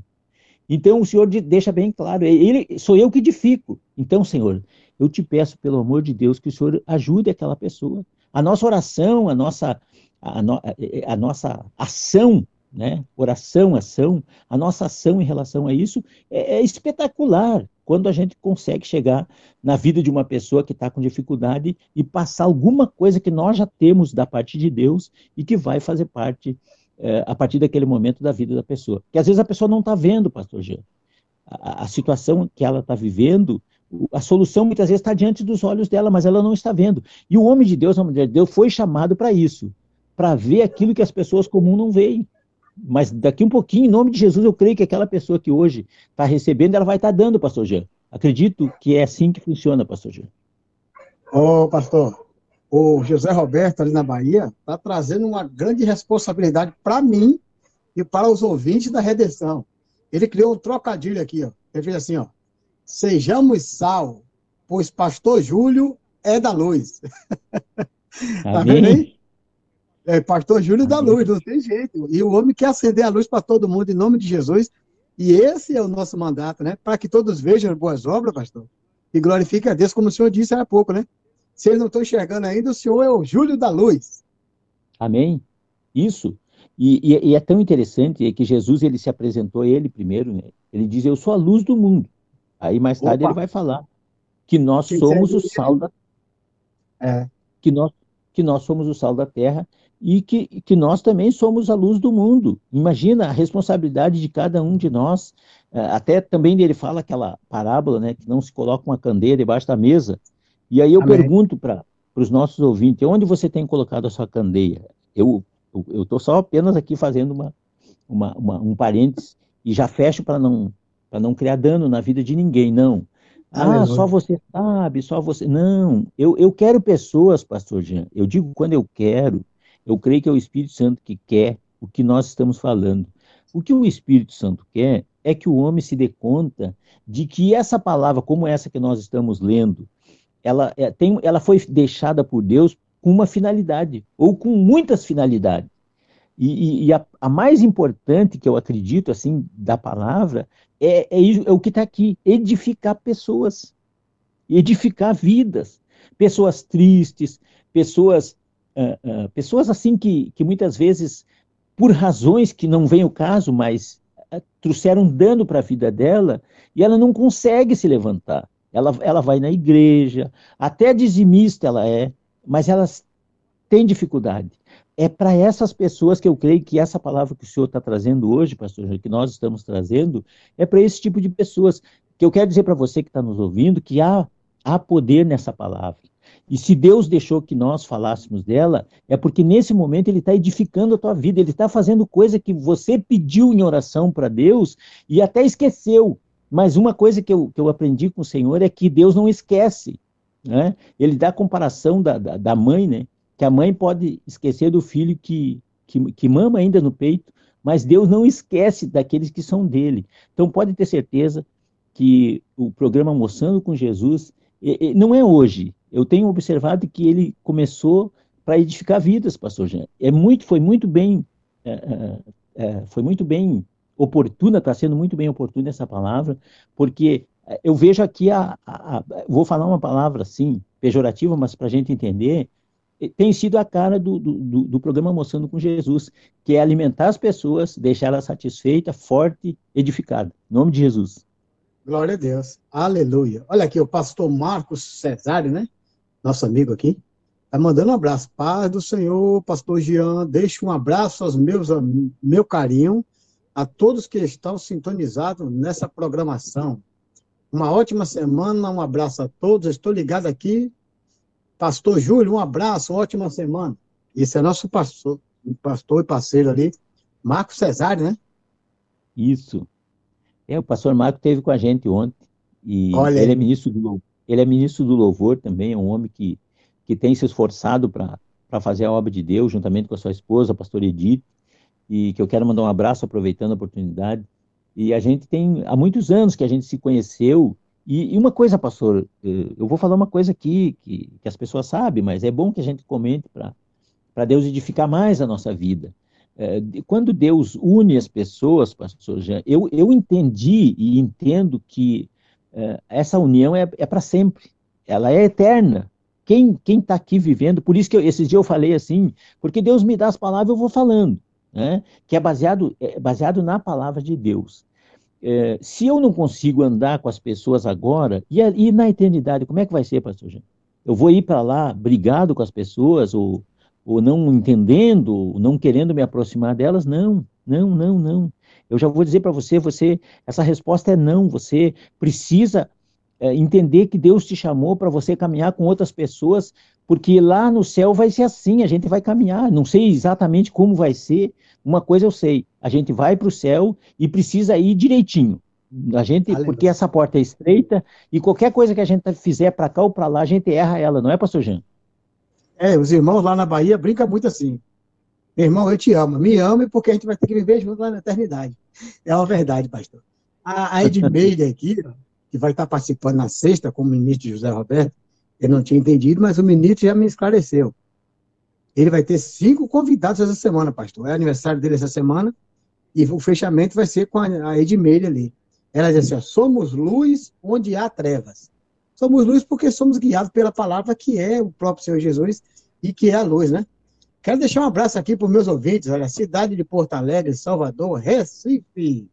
Então o Senhor deixa bem claro, ele, sou eu que edifico. Então, Senhor, eu te peço, pelo amor de Deus, que o Senhor ajude aquela pessoa. A nossa oração, a nossa, a, no, a nossa ação, né? oração, ação, a nossa ação em relação a isso é, é espetacular quando a gente consegue chegar na vida de uma pessoa que está com dificuldade e passar alguma coisa que nós já temos da parte de Deus e que vai fazer parte é, a partir daquele momento da vida da pessoa. Que às vezes a pessoa não está vendo, pastor Jean. A, a situação que ela está vivendo, a solução muitas vezes está diante dos olhos dela, mas ela não está vendo. E o homem de Deus, a mulher de Deus, foi chamado para isso para ver aquilo que as pessoas comuns não veem. Mas daqui um pouquinho, em nome de Jesus, eu creio que aquela pessoa que hoje está recebendo, ela vai estar tá dando, pastor Jean. Acredito que é assim que funciona, pastor Jean. Ô, pastor, o José Roberto, ali na Bahia, está trazendo uma grande responsabilidade para mim e para os ouvintes da redenção. Ele criou um trocadilho aqui, ó. Ele fez assim, ó. Sejamos sal, pois pastor Júlio é da luz. tá vendo aí? É, pastor Júlio da luz, não tem jeito. E o homem quer acender a luz para todo mundo em nome de Jesus. E esse é o nosso mandato, né? Para que todos vejam as boas obras, pastor. E glorifiquem a Deus, como o senhor disse há pouco, né? Se eles não estão enxergando ainda, o senhor é o Júlio da luz. Amém. Isso. E, e, e, é tão interessante que Jesus ele se apresentou ele primeiro, né? Ele diz: Eu sou a luz do mundo. Aí mais tarde Opa. ele vai falar que nós somos o sal da é. que nós que nós somos o sal da terra e que, que nós também somos a luz do mundo. Imagina a responsabilidade de cada um de nós. É, até também ele fala aquela parábola, né, que não se coloca uma candeia debaixo da mesa. E aí eu Amém. pergunto para os nossos ouvintes, onde você tem colocado a sua candeia? Eu eu estou só apenas aqui fazendo uma, uma, uma, um parênteses e já fecho para não, não criar dano na vida de ninguém, não. Ah, só você sabe, só você. Não, eu, eu quero pessoas, pastor Jean. Eu digo quando eu quero, eu creio que é o Espírito Santo que quer o que nós estamos falando. O que o Espírito Santo quer é que o homem se dê conta de que essa palavra, como essa que nós estamos lendo, ela, é, tem, ela foi deixada por Deus com uma finalidade, ou com muitas finalidades. E, e a, a, mais importante que eu acredito, assim, da palavra, é, é, é o que está aqui: edificar pessoas, edificar vidas, pessoas tristes, pessoas, uh, uh, pessoas assim que, que muitas vezes, por razões que não vem o caso, mas uh, trouxeram dano para a vida dela e ela não consegue se levantar. Ela, ela vai na igreja, até dizimista ela é, mas elas têm dificuldade é para essas pessoas que eu creio que essa palavra que o senhor está trazendo hoje, pastor, que nós estamos trazendo, é para esse tipo de pessoas. Que eu quero dizer para você que está nos ouvindo que há, há poder nessa palavra. E se Deus deixou que nós falássemos dela, é porque nesse momento Ele está edificando a tua vida, Ele está fazendo coisa que você pediu em oração para Deus e até esqueceu. Mas uma coisa que eu, que eu aprendi com o Senhor é que Deus não esquece. Né? Ele dá a comparação da, da, da mãe, né? Que a mãe pode esquecer do filho que, que, que mama ainda no peito, mas Deus não esquece daqueles que são dele. Então pode ter certeza que o programa Moçando com Jesus não é hoje. Eu tenho observado que ele começou para edificar vidas, pastor Jean. É muito, foi muito bem, é, é, é foi muito bem oportuna, está sendo muito bem oportuna essa palavra, porque eu vejo aqui a, a, a vou falar uma palavra assim pejorativa, mas para a gente entender, tem sido a cara do, do, do, programa Mostrando com Jesus, que é alimentar as pessoas, deixar elas satisfeitas, forte, edificada. Em nome de Jesus. Glória a Deus. Aleluia. Olha aqui, o pastor Marcos Cesário, né? Nosso amigo aqui. Tá mandando um abraço. Paz do Senhor, pastor Jean. Deixa um abraço aos meus, meu carinho, a todos que estão sintonizados nessa programação. Uma ótima semana, um abraço a todos. Estou ligado aqui Pastor Júlio, um abraço, ótima semana. Esse é nosso pastor, pastor e parceiro ali, Marco Cesário, né? Isso. É, o pastor Marco esteve com a gente ontem. E Olha ele é, ministro do, ele é ministro do louvor também, é um homem que, que tem se esforçado para fazer a obra de Deus, juntamente com a sua esposa, a pastora Edith, e que eu quero mandar um abraço aproveitando a oportunidade. E a gente tem, há muitos anos que a gente se conheceu, e, e, uma coisa, pastor, eh, eu vou falar uma coisa aqui que, que as pessoas sabem, mas é bom que a gente comente para Deus edificar mais a nossa vida. É, quando Deus une as pessoas, pastor Jean, eu, eu entendi e entendo que é, essa união é, é para sempre, ela é eterna. Quem está aqui vivendo, por isso que eu, esses dias eu falei assim, porque Deus me dá as palavras, eu vou falando, né? que é baseado, é baseado na palavra de Deus é, se eu não consigo andar com as pessoas agora, e, e na eternidade, como é que vai ser, pastor Jean? Eu vou ir para lá brigado com as pessoas, ou, ou não entendendo, ou não querendo me aproximar delas? Não, não, não, não. Eu já vou dizer para você, você, essa resposta é não. Você precisa é, entender que Deus te chamou para você caminhar com outras pessoas porque lá no céu vai ser assim, a gente vai caminhar. Não sei exatamente como vai ser. Uma coisa eu sei, a gente vai para o céu e precisa ir direitinho. A gente, porque essa porta é estreita e qualquer coisa que a gente fizer para cá ou para lá, a gente erra ela, não é, pastor Jean? É, os irmãos lá na Bahia brincam muito assim. Meu irmão, eu te amo. Me ame porque a gente vai ter que viver junto lá na eternidade. É uma verdade, pastor. A, a Edmeida aqui, que vai estar participando na sexta com o ministro José Roberto, eu não tinha entendido, mas o ministro já me esclareceu. Ele vai ter cinco convidados essa semana, pastor. É aniversário dele essa semana e o fechamento vai ser com a, Edmeida ali. Ela diz assim, ó, somos luz onde há trevas. Somos luz porque somos guiados pela palavra que é o próprio Senhor Jesus e que é a luz, né? Quero deixar um abraço aqui para os meus ouvintes, olha, cidade de Porto Alegre, Salvador, Recife,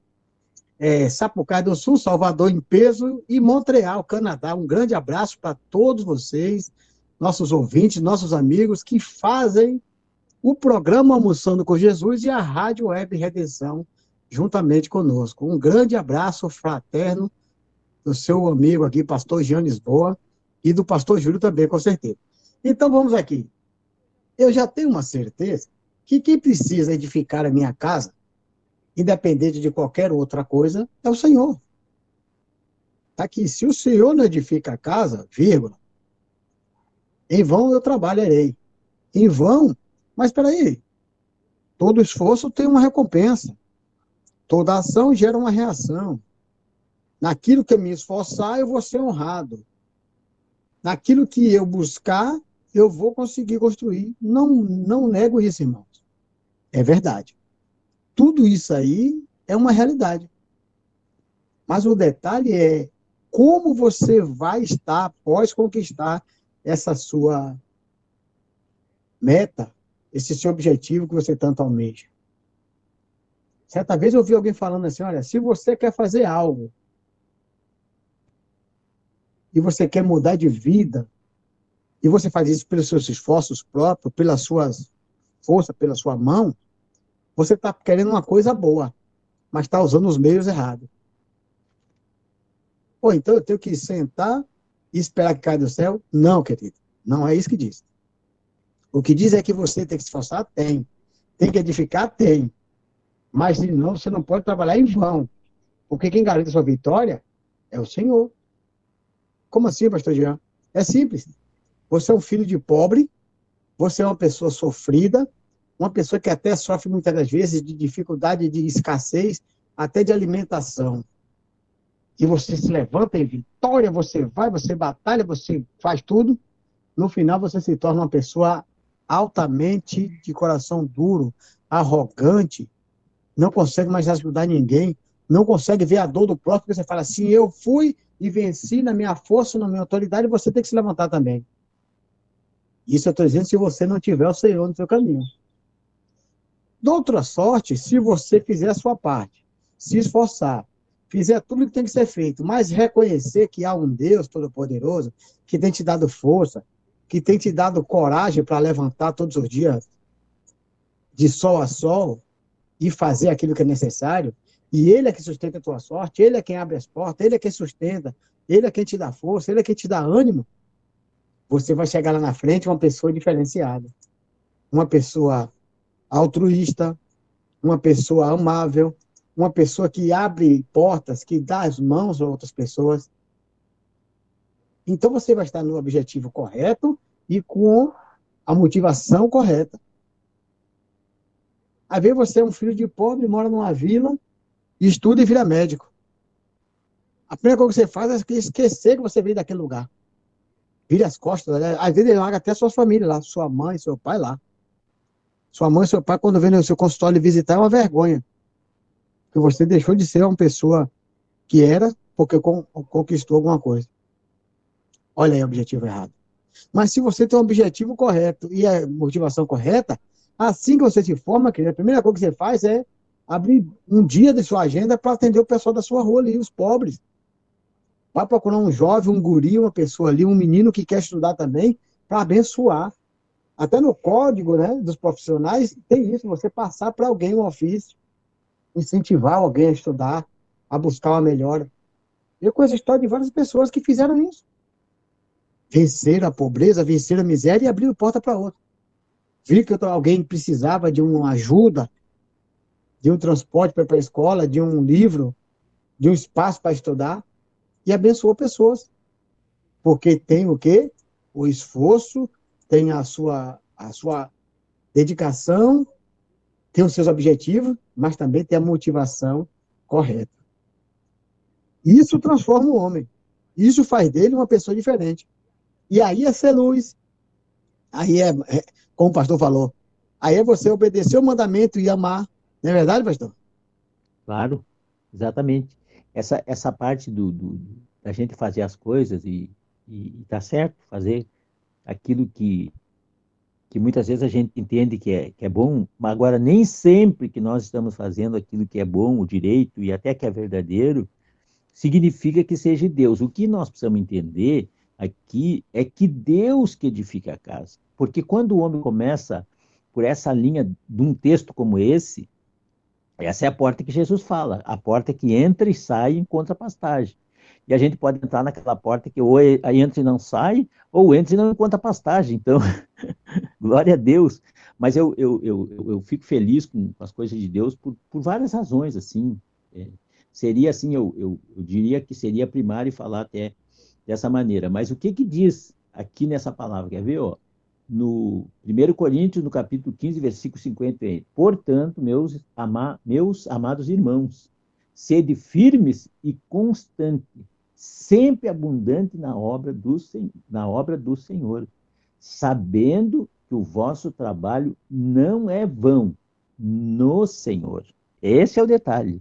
é, Sapucaí do Sul, Salvador em peso e Montreal, Canadá. Um grande abraço para todos vocês, nossos ouvintes, nossos amigos que fazem o programa Almoçando com Jesus e a Rádio Web Redenção juntamente conosco. Um grande abraço fraterno do seu amigo aqui, pastor Jean Lisboa, e do pastor Júlio também, com certeza. Então vamos aqui. Eu já tenho uma certeza que quem precisa edificar a minha casa, independente de qualquer outra coisa, é o Senhor. Tá aqui, se o Senhor não edifica a casa, vírgula, em vão eu trabalharei. Em vão, mas espera aí. Todo esforço tem uma recompensa. Toda ação gera uma reação. Naquilo que eu me esforçar, eu vou ser honrado. Naquilo que eu buscar, eu vou conseguir construir. Não, não nego isso, irmãos. É verdade. Tudo isso aí é uma realidade. Mas o detalhe é como você vai estar após conquistar essa sua meta, esse seu objetivo que você tanto almeja. Certa vez eu ouvi alguém falando assim: olha, se você quer fazer algo e você quer mudar de vida, e você faz isso pelos seus esforços próprios, pelas suas forças, pela sua mão, você está querendo uma coisa boa, mas está usando os meios errados. Ou então eu tenho que sentar e esperar que caia do céu? Não, querido. Não é isso que diz. O que diz é que você tem que se esforçar? Tem. Tem que edificar? Tem. Mas se não, você não pode trabalhar em vão. Porque quem garante a sua vitória é o Senhor. Como assim, pastor Jean? É simples. Você é um filho de pobre, você é uma pessoa sofrida, uma pessoa que até sofre muitas das vezes de dificuldade de escassez, até de alimentação. E você se levanta em vitória, você vai, você batalha, você faz tudo. No final, você se torna uma pessoa altamente de coração duro, arrogante, não consegue mais ajudar ninguém, não consegue ver a dor do próximo, porque você fala assim, eu fui e venci na minha força, na minha autoridade, você tem que se levantar também. Isso eu estou dizendo se você não tiver o Senhor no seu caminho. Doutra sorte, se você fizer a sua parte, se esforçar, fizer tudo que tem que ser feito, mas reconhecer que há um Deus Todo-Poderoso que tem te dado força, que tem te dado coragem para levantar todos os dias de sol a sol e fazer aquilo que é necessário, e Ele é que sustenta a tua sorte, Ele é quem abre as portas, Ele é quem sustenta, Ele é quem te dá força, Ele é quem te dá ânimo, você vai chegar lá na frente uma pessoa diferenciada. Uma pessoa altruísta, uma pessoa amável, uma pessoa que abre portas, que dá as mãos a outras pessoas. Então você vai estar no objetivo correto e com a motivação correta. Às vezes você é um filho de pobre, mora numa vila, estuda e vira médico. A primeira coisa que você faz é esquecer que você veio daquele lugar. Vira as costas, né? às vezes ele larga até sua família lá, sua mãe, seu pai lá. Sua mãe e seu pai, quando vem no seu consultório visitar, é uma vergonha. Porque você deixou de ser uma pessoa que era, porque conquistou alguma coisa. Olha aí o objetivo errado. Mas se você tem um objetivo correto e a motivação correta, assim que você se forma, querido, a primeira coisa que você faz é abrir um dia de sua agenda para atender o pessoal da sua rua ali, os pobres. Vai procurar um jovem, um guri, uma pessoa ali, um menino que quer estudar também, para abençoar. Até no código né, dos profissionais tem isso, você passar para alguém um ofício, incentivar alguém a estudar, a buscar uma melhora. Eu conheço a história de várias pessoas que fizeram isso. Venceram a pobreza, venceram a miséria e abriram porta para outro. Viram que alguém precisava de uma ajuda, de um transporte para ir para a escola, de um livro, de um espaço para estudar, e abençoou pessoas. Porque tem o quê? O esforço, tem a sua, a sua dedicação, tem os seus objetivos, mas também tem a motivação correta. Isso transforma o homem. Isso faz dele uma pessoa diferente. E aí é ser luz. Aí é, é como o pastor falou, aí é você obedecer o mandamento e amar. Não é verdade, pastor? Claro, exatamente. Essa, essa parte do, do da gente fazer as coisas e, e, e tá certo, fazer aquilo que, que muitas vezes a gente entende que é, que é bom, mas agora nem sempre que nós estamos fazendo aquilo que é bom, o direito e até que é verdadeiro, significa que seja Deus. O que nós precisamos entender aqui é que Deus que edifica a casa. Porque quando o homem começa por essa linha de um texto como esse, essa é a porta que Jesus fala, a porta que entra e sai e encontra pastagem. E a gente pode entrar naquela porta que ou é, entra e não sai, ou entra e não encontra pastagem. Então, glória a Deus. Mas eu, eu, eu, eu, fico feliz com, as coisas de Deus por, por várias razões, assim. É, seria assim, eu, eu, eu diria que seria primário falar até dessa maneira. Mas o que que diz aqui nessa palavra? Quer ver? Ó? No 1 Coríntios, no capítulo 15, versículo 58. Portanto, meus, ama, meus amados irmãos, sede firmes e constantes, sempre abundante na obra do, na obra do Senhor, sabendo que o vosso trabalho não é vão no Senhor. Esse é o detalhe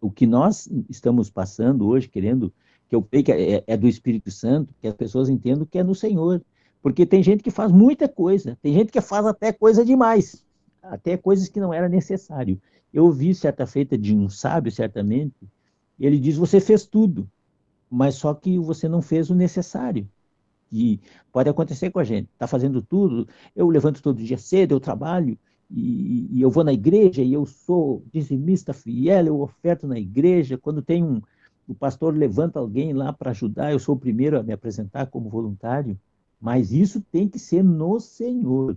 o que nós estamos passando hoje, querendo, que eu creio que é, é, do Espírito Santo, que as pessoas entendam que é no Senhor. Porque tem gente que faz muita coisa, tem gente que faz até coisa demais, até coisas que não era necessário. Eu ouvi certa feita de um sábio, certamente, ele diz: Você fez tudo, mas só que você não fez o necessário. E pode acontecer com a gente, está fazendo tudo, eu levanto todo dia cedo, eu trabalho, e, e, eu vou na igreja e eu sou dizimista fiel, eu oferto na igreja. Quando tem um, o pastor levanta alguém lá para ajudar, eu sou o primeiro a me apresentar como voluntário. Mas isso tem que ser no Senhor.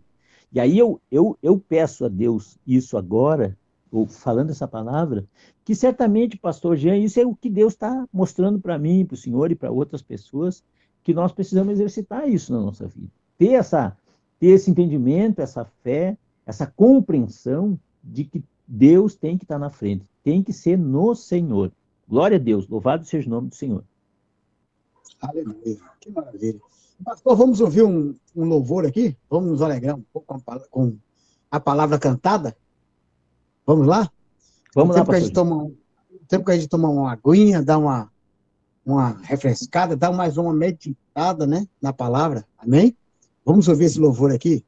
E aí eu, eu, eu peço a Deus isso agora, ou falando essa palavra, que certamente, pastor Jean, isso é o que Deus está mostrando para mim, para o senhor e para outras pessoas, que nós precisamos exercitar isso na nossa vida. Ter, essa, ter esse entendimento, essa fé, essa compreensão de que Deus tem que estar na frente, tem que ser no Senhor. Glória a Deus, louvado seja o nome do Senhor. Aleluia, que maravilha. Pastor, vamos ouvir um, um louvor aqui? Vamos nos alegrar um pouco com a, com a palavra cantada? Vamos lá? Vamos lá, pastor. Toma, tempo que a gente toma uma aguinha, dá uma, uma refrescada, dá mais uma meditada né, na palavra. Amém? Vamos ouvir esse louvor aqui?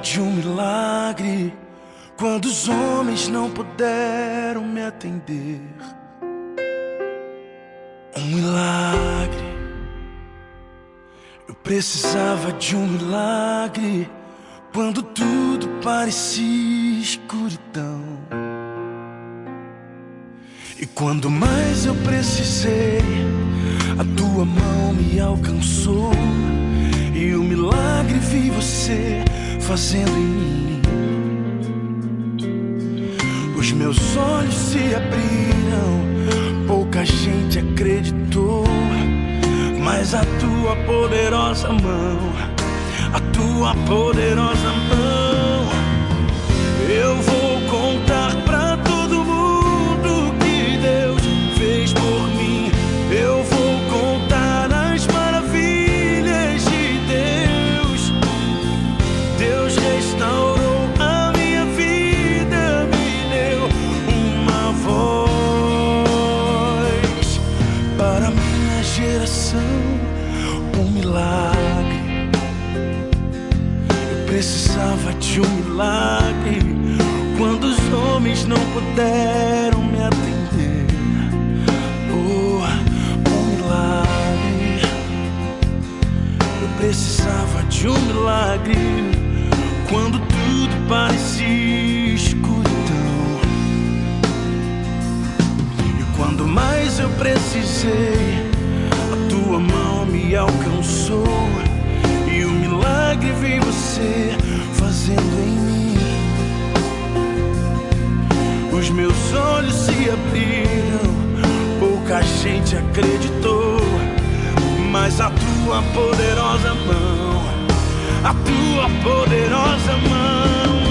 De um milagre quando os homens não puderam me atender. Um milagre. Eu precisava de um milagre quando tudo parecia escuridão. E quando mais eu precisei, a tua mão me alcançou. E o milagre vi você fazendo em mim. Os meus olhos se abriram, pouca gente acreditou. Mas a tua poderosa mão, a tua poderosa mão, eu vou puderam me atender. Oh, um milagre. Eu precisava de um milagre quando tudo parecia escuridão. E quando mais eu precisei, a tua mão me alcançou. E o milagre vi você fazendo em mim. Os meus olhos se abriram, pouca gente acreditou. Mas a tua poderosa mão, a tua poderosa mão,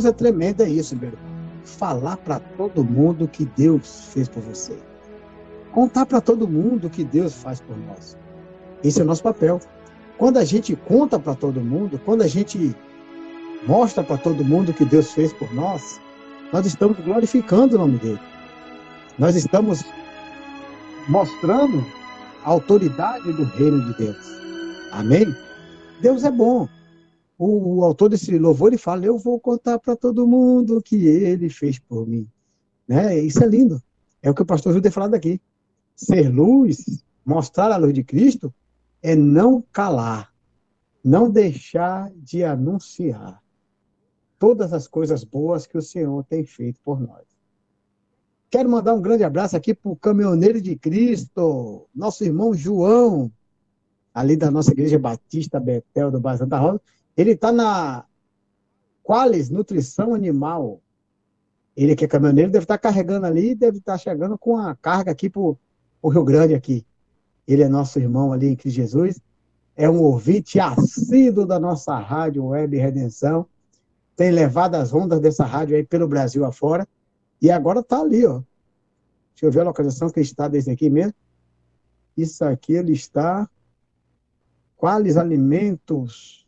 Coisa tremenda é isso, meu irmão. Falar para todo mundo que Deus fez por você. Contar para todo mundo o que Deus faz por nós. Esse é o nosso papel. Quando a gente conta para todo mundo, quando a gente mostra para todo mundo o que Deus fez por nós, nós estamos glorificando o nome dele. Nós estamos mostrando a autoridade do reino de Deus. Amém? Deus é bom. O, o autor desse louvor ele fala: Eu vou contar para todo mundo o que ele fez por mim. Né? Isso é lindo. É o que o pastor Júlio tem falado aqui. Ser luz, mostrar a luz de Cristo, é não calar, não deixar de anunciar todas as coisas boas que o Senhor tem feito por nós. Quero mandar um grande abraço aqui para o caminhoneiro de Cristo, nosso irmão João, ali da nossa igreja Batista Betel do Bairro Santa Rosa. Ele está na Qualis Nutrição Animal. Ele que é caminhoneiro deve estar carregando ali, deve estar chegando com a carga aqui para o Rio Grande aqui. Ele é nosso irmão ali em Cristo Jesus. É um ouvinte assíduo da nossa rádio Web Redenção. Tem levado as ondas dessa rádio aí pelo Brasil afora. E agora está ali, ó. Deixa eu ver a localização que está desde aqui mesmo. Isso aqui ele está. Quais alimentos?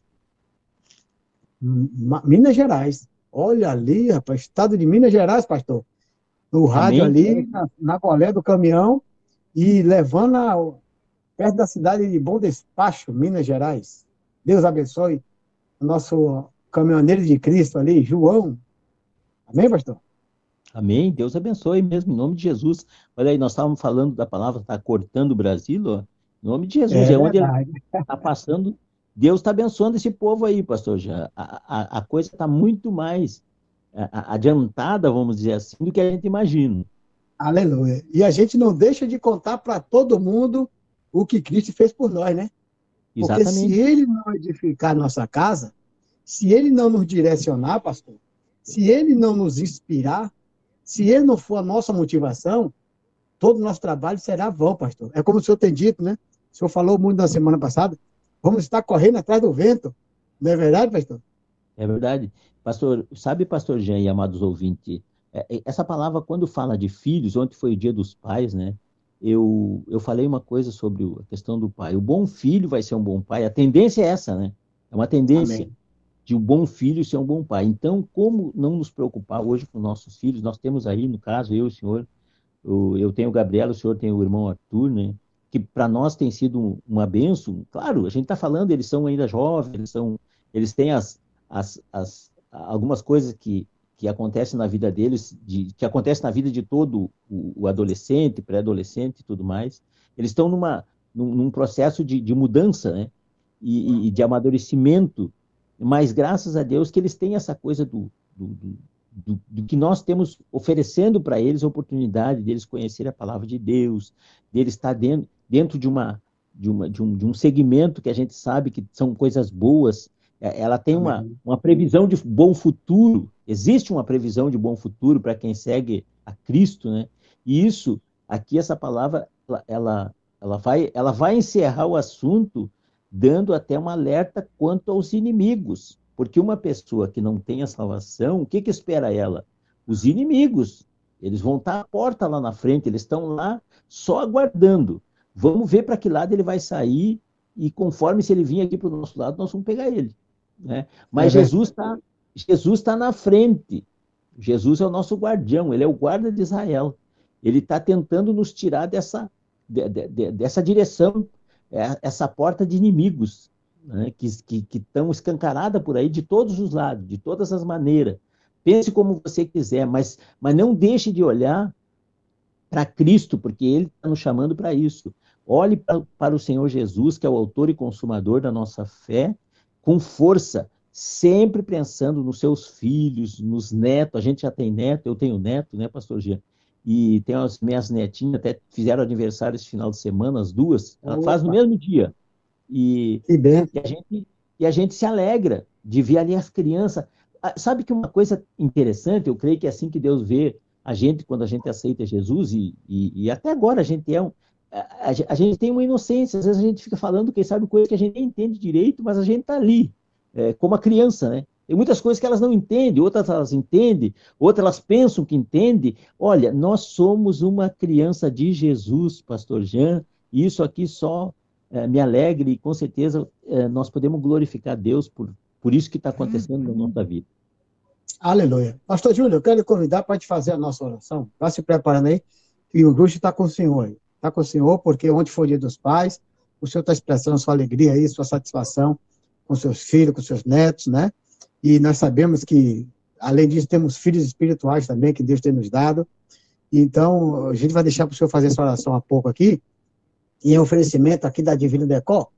Minas Gerais. Olha ali, rapaz, estado de Minas Gerais, pastor. No rádio Amém. ali, na, na bolé do caminhão, e levando a- perto da cidade de Bom Despacho, Minas Gerais. Deus abençoe o nosso caminhoneiro de Cristo ali, João. Amém, pastor? Amém. Deus abençoe mesmo, em nome de Jesus. Olha aí, nós estávamos falando da palavra, está cortando o Brasil, ó. Em nome de Jesus, é, onde ele está passando. Deus está abençoando esse povo aí, pastor já. A, a, a coisa está muito mais adiantada, vamos dizer assim, do que a gente imagina. Aleluia. E a gente não deixa de contar para todo mundo o que Cristo fez por nós, né? Porque Exatamente. se ele não edificar nossa casa, se ele não nos direcionar, pastor, se ele não nos inspirar, se ele não for a nossa motivação, todo o nosso trabalho será vão, pastor. É como o senhor tem dito, né? O senhor falou muito na semana passada, vamos estar correndo atrás do vento. Não é verdade, pastor? É verdade. Pastor, sabe, pastor Jean e amados ouvintes, é, é, essa palavra, quando fala de filhos, ontem foi o dia dos pais, né? Eu, eu falei uma coisa sobre a questão do pai. O bom filho vai ser um bom pai. A tendência é essa, né? É uma tendência. Amém. de um bom filho ser um bom pai. Então, como não nos preocupar hoje com nossos filhos? Nós temos aí, no caso, eu, o senhor, o, eu tenho o Gabriel, o senhor tem o irmão Arthur, né? Que para nós tem sido uma benção. Claro, a gente está falando, eles são ainda jovens, eles são, eles têm as, as, as algumas coisas que que acontecem na vida deles, de, que acontece na vida de todo o, o adolescente, pré-adolescente e tudo mais. Eles estão numa, num, num processo de, de, mudança, né? E, e, de amadurecimento mas graças a Deus que eles têm essa coisa do, do, do, do que nós temos oferecendo para eles a oportunidade deles conhecer a palavra de Deus, deles estar dentro, dentro de, uma, de, uma, de, um, de um segmento que a gente sabe que são coisas boas, é, ela tem uma, uma previsão de bom futuro, existe uma previsão de bom futuro para quem segue a Cristo, né? E isso, aqui essa palavra, ela, ela, vai, ela vai encerrar o assunto dando até um alerta quanto aos inimigos. Porque uma pessoa que não tem a salvação, o que, que espera ela? Os inimigos. Eles vão estar à porta lá na frente, eles estão lá só aguardando. Vamos ver para que lado ele vai sair e conforme se ele vir aqui para o nosso lado, nós vamos pegar ele. Né? Mas é Jesus está Jesus tá na frente. Jesus é o nosso guardião, ele é o guarda de Israel. Ele está tentando nos tirar dessa, de, de, dessa direção é essa porta de inimigos né, que estão escancaradas por aí de todos os lados, de todas as maneiras. Pense como você quiser, mas, mas não deixe de olhar para Cristo, porque Ele está nos chamando para isso. Olhe para o Senhor Jesus, que é o autor e consumador da nossa fé, com força, sempre pensando nos seus filhos, nos netos. A gente já tem neto, eu tenho neto, né, pastor Jean? e tem as minhas netinhas, até fizeram aniversário esse final de semana, as duas, ela Opa. faz no mesmo dia. E, e, e, a gente, e a gente se alegra de ver ali as crianças. Ah, sabe que uma coisa interessante, eu creio que é assim que Deus vê a gente quando a gente aceita Jesus, e, e, e até agora a gente é um. A, a, gente tem uma inocência, às vezes a gente fica falando, quem sabe, coisa que a gente nem entende direito, mas a gente está ali, é, como a criança, né? Tem muitas coisas que elas não entendem, outras elas entendem, outras elas pensam que entendem. Olha, nós somos uma criança de Jesus, pastor Jean, e isso aqui só é, me alegre e com certeza é, nós podemos glorificar Deus por, por isso que está acontecendo na nossa vida. Aleluia. Pastor Júlio, eu quero lhe convidar para te fazer a nossa oração. Vá se preparando aí, e o Bruxo está com o senhor aí. Está com o senhor, porque onde for dia dos pais, o senhor está expressando sua alegria aí, sua satisfação com seus filhos, com seus netos, né? E nós sabemos que, além disso, temos filhos espirituais também que Deus tem nos dado. Então, a gente vai deixar para o senhor fazer essa oração há pouco aqui, em oferecimento aqui da Divina Decor,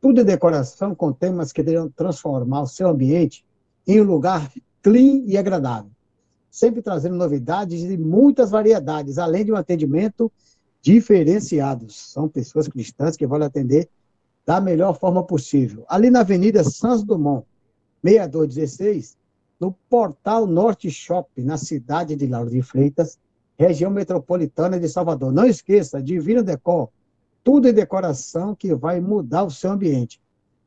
tudo em decoração com temas que devem transformar o seu ambiente em um lugar clean e agradável. Sempre trazendo novidades e muitas variedades, além de um atendimento diferenciado. São pessoas cristãs que vão atender da melhor forma possível. Ali na Avenida Santos Dumont, 6216, no Portal Norte Shopping, na cidade de Lauro de Freitas, região metropolitana de Salvador. Não esqueça, Divina Decor, tudo em decoração que vai mudar o seu ambiente.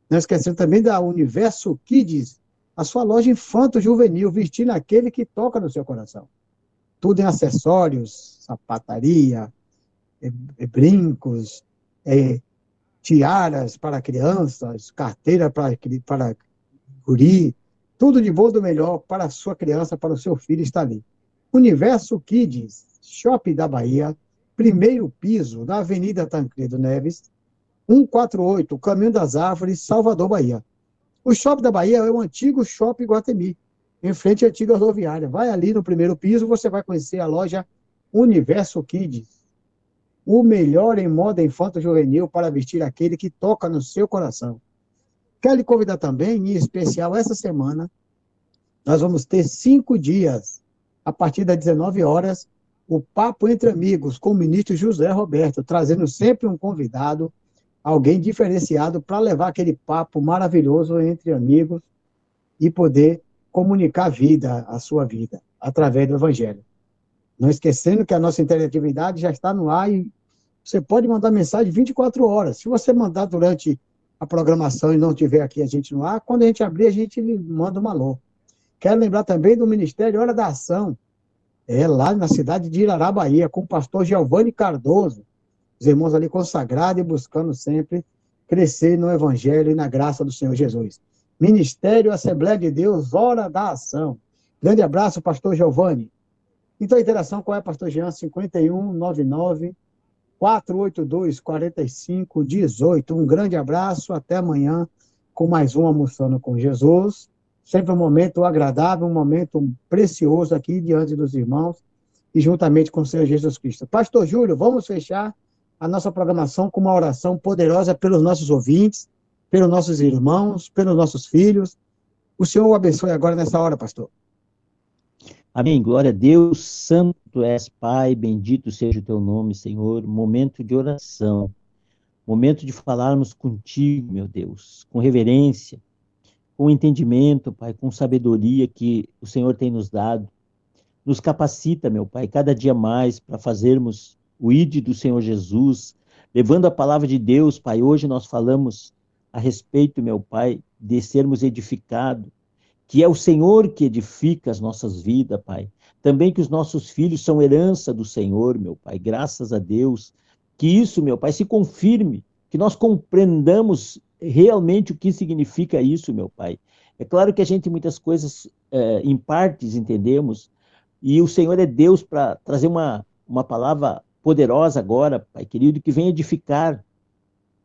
Não esquecendo também da Universo Kids, a sua loja infanto-juvenil, vestindo aquele que toca no seu coração. Tudo em acessórios, sapataria, brincos, é, tiaras para crianças, carteira para, para guri, tudo de bom do melhor para a sua criança, para o seu filho está ali. Universo Kids, Shopping da Bahia, primeiro piso, na Avenida Tancredo Neves, 148, Caminho das Árvores, Salvador, Bahia. O Shopping da Bahia é o antigo Shopping Guatemi, em frente à antiga rodoviária. Vai ali no primeiro piso, você vai conhecer a loja Universo Kids. O melhor em moda infanto-juvenil para vestir aquele que toca no seu coração. Quero lhe convidar também, em especial essa semana, nós vamos ter cinco dias, a partir das 19 horas, o Papo Entre Amigos com o ministro José Roberto, trazendo sempre um convidado, alguém diferenciado, para levar aquele papo maravilhoso entre amigos e poder comunicar a vida, a sua vida, através do Evangelho. Não esquecendo que a nossa interatividade já está no ar e você pode mandar mensagem 24 horas. Se você mandar durante a programação e não tiver aqui a gente no ar, quando a gente abrir, a gente manda um alô. Quero lembrar também do Ministério Hora da Ação, é lá na cidade de Irará, Bahia, com o pastor Giovanni Cardoso, os irmãos ali consagrados e buscando sempre crescer no Evangelho e na graça do Senhor Jesus. Ministério Assembleia de Deus, Hora da Ação. Grande abraço, pastor Giovanni. Então, a interação qual é, pastor Jean? 5199 482 4518. Um grande abraço, até amanhã com mais um Almoçando com Jesus. Sempre um momento agradável, um momento precioso aqui diante dos irmãos e juntamente com o Senhor Jesus Cristo. Pastor Júlio, vamos fechar a nossa programação com uma oração poderosa pelos nossos ouvintes, pelos nossos irmãos, pelos nossos filhos. O Senhor o abençoe agora nessa hora, pastor. Amém. Glória a Deus. Santo és, Pai. Bendito seja o teu nome, Senhor. Momento de oração. Momento de falarmos contigo, meu Deus, com reverência, com entendimento, Pai, com sabedoria que o Senhor tem nos dado. Nos capacita, meu Pai, cada dia mais para fazermos o ide do Senhor Jesus, levando a palavra de Deus, Pai. Hoje nós falamos a respeito, meu Pai, de sermos edificados, que é o Senhor que edifica as nossas vidas, Pai. Também que os nossos filhos são herança do Senhor, meu Pai. Graças a Deus. Que isso, meu Pai, se confirme, que nós compreendamos realmente o que significa isso, meu Pai. É claro que a gente muitas coisas é, em partes entendemos, e o Senhor é Deus para trazer uma, uma palavra poderosa agora, Pai querido, que venha edificar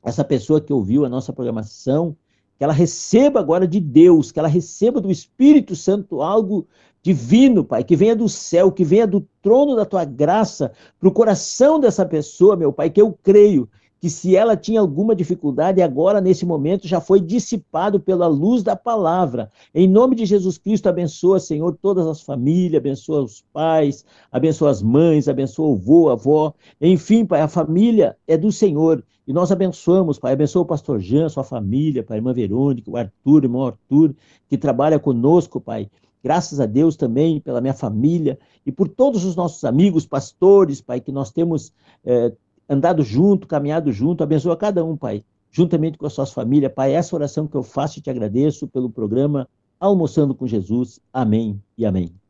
essa pessoa que ouviu a nossa programação, que ela receba agora de Deus, que ela receba do Espírito Santo algo divino, Pai, que venha do céu, que venha do trono da tua graça para o coração dessa pessoa, meu Pai, que eu creio que se ela tinha alguma dificuldade, agora, nesse momento, já foi dissipado pela luz da palavra. Em nome de Jesus Cristo, abençoa, Senhor, todas as famílias, abençoa os pais, abençoa as mães, abençoa o avô, a avó. Enfim, Pai, a família é do Senhor. E nós abençoamos, Pai, abençoa o pastor Jean, sua família, Pai, irmã Verônica, o Arthur, o irmão Arthur, que trabalha conosco, Pai. Graças a Deus também pela minha família e por todos os nossos amigos, pastores, Pai, que nós temos eh, andado junto, caminhado junto. Abençoa cada um, Pai, juntamente com as suas famílias. Pai, essa oração que eu faço e te agradeço pelo programa Almoçando com Jesus. Amém e amém.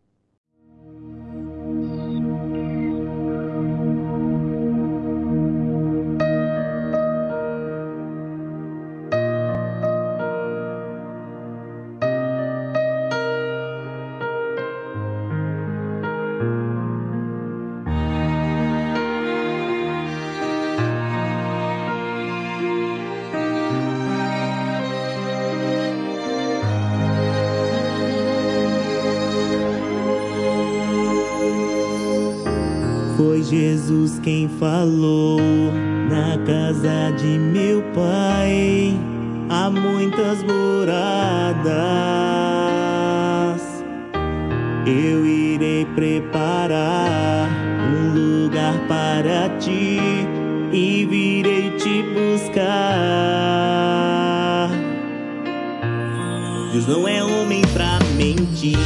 Deus não é homem pra mentir,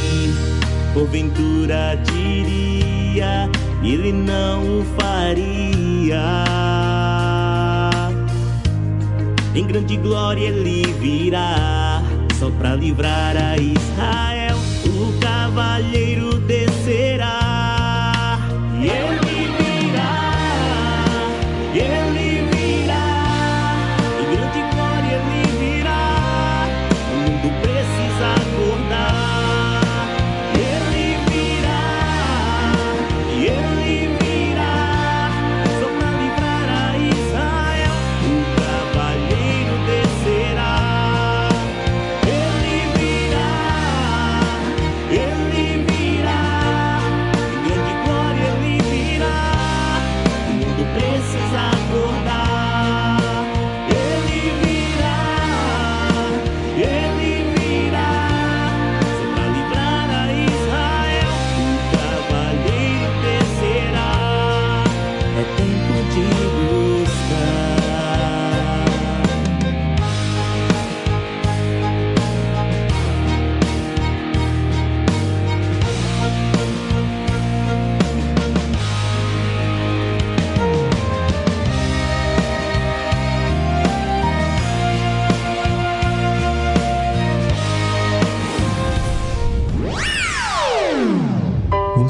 porventura diria ele não o faria. Em grande glória ele virá, só pra livrar a Israel. O cavalheiro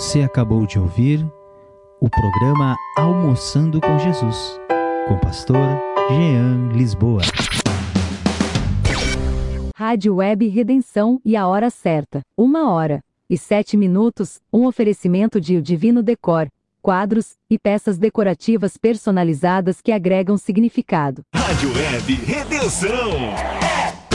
Você acabou de ouvir o programa Almoçando com Jesus, com o pastor Jean Lisboa. Rádio Web Redenção e a hora certa, uma hora e sete minutos, um oferecimento de O Divino Decor, quadros e peças decorativas personalizadas que agregam significado. Rádio Web Redenção. É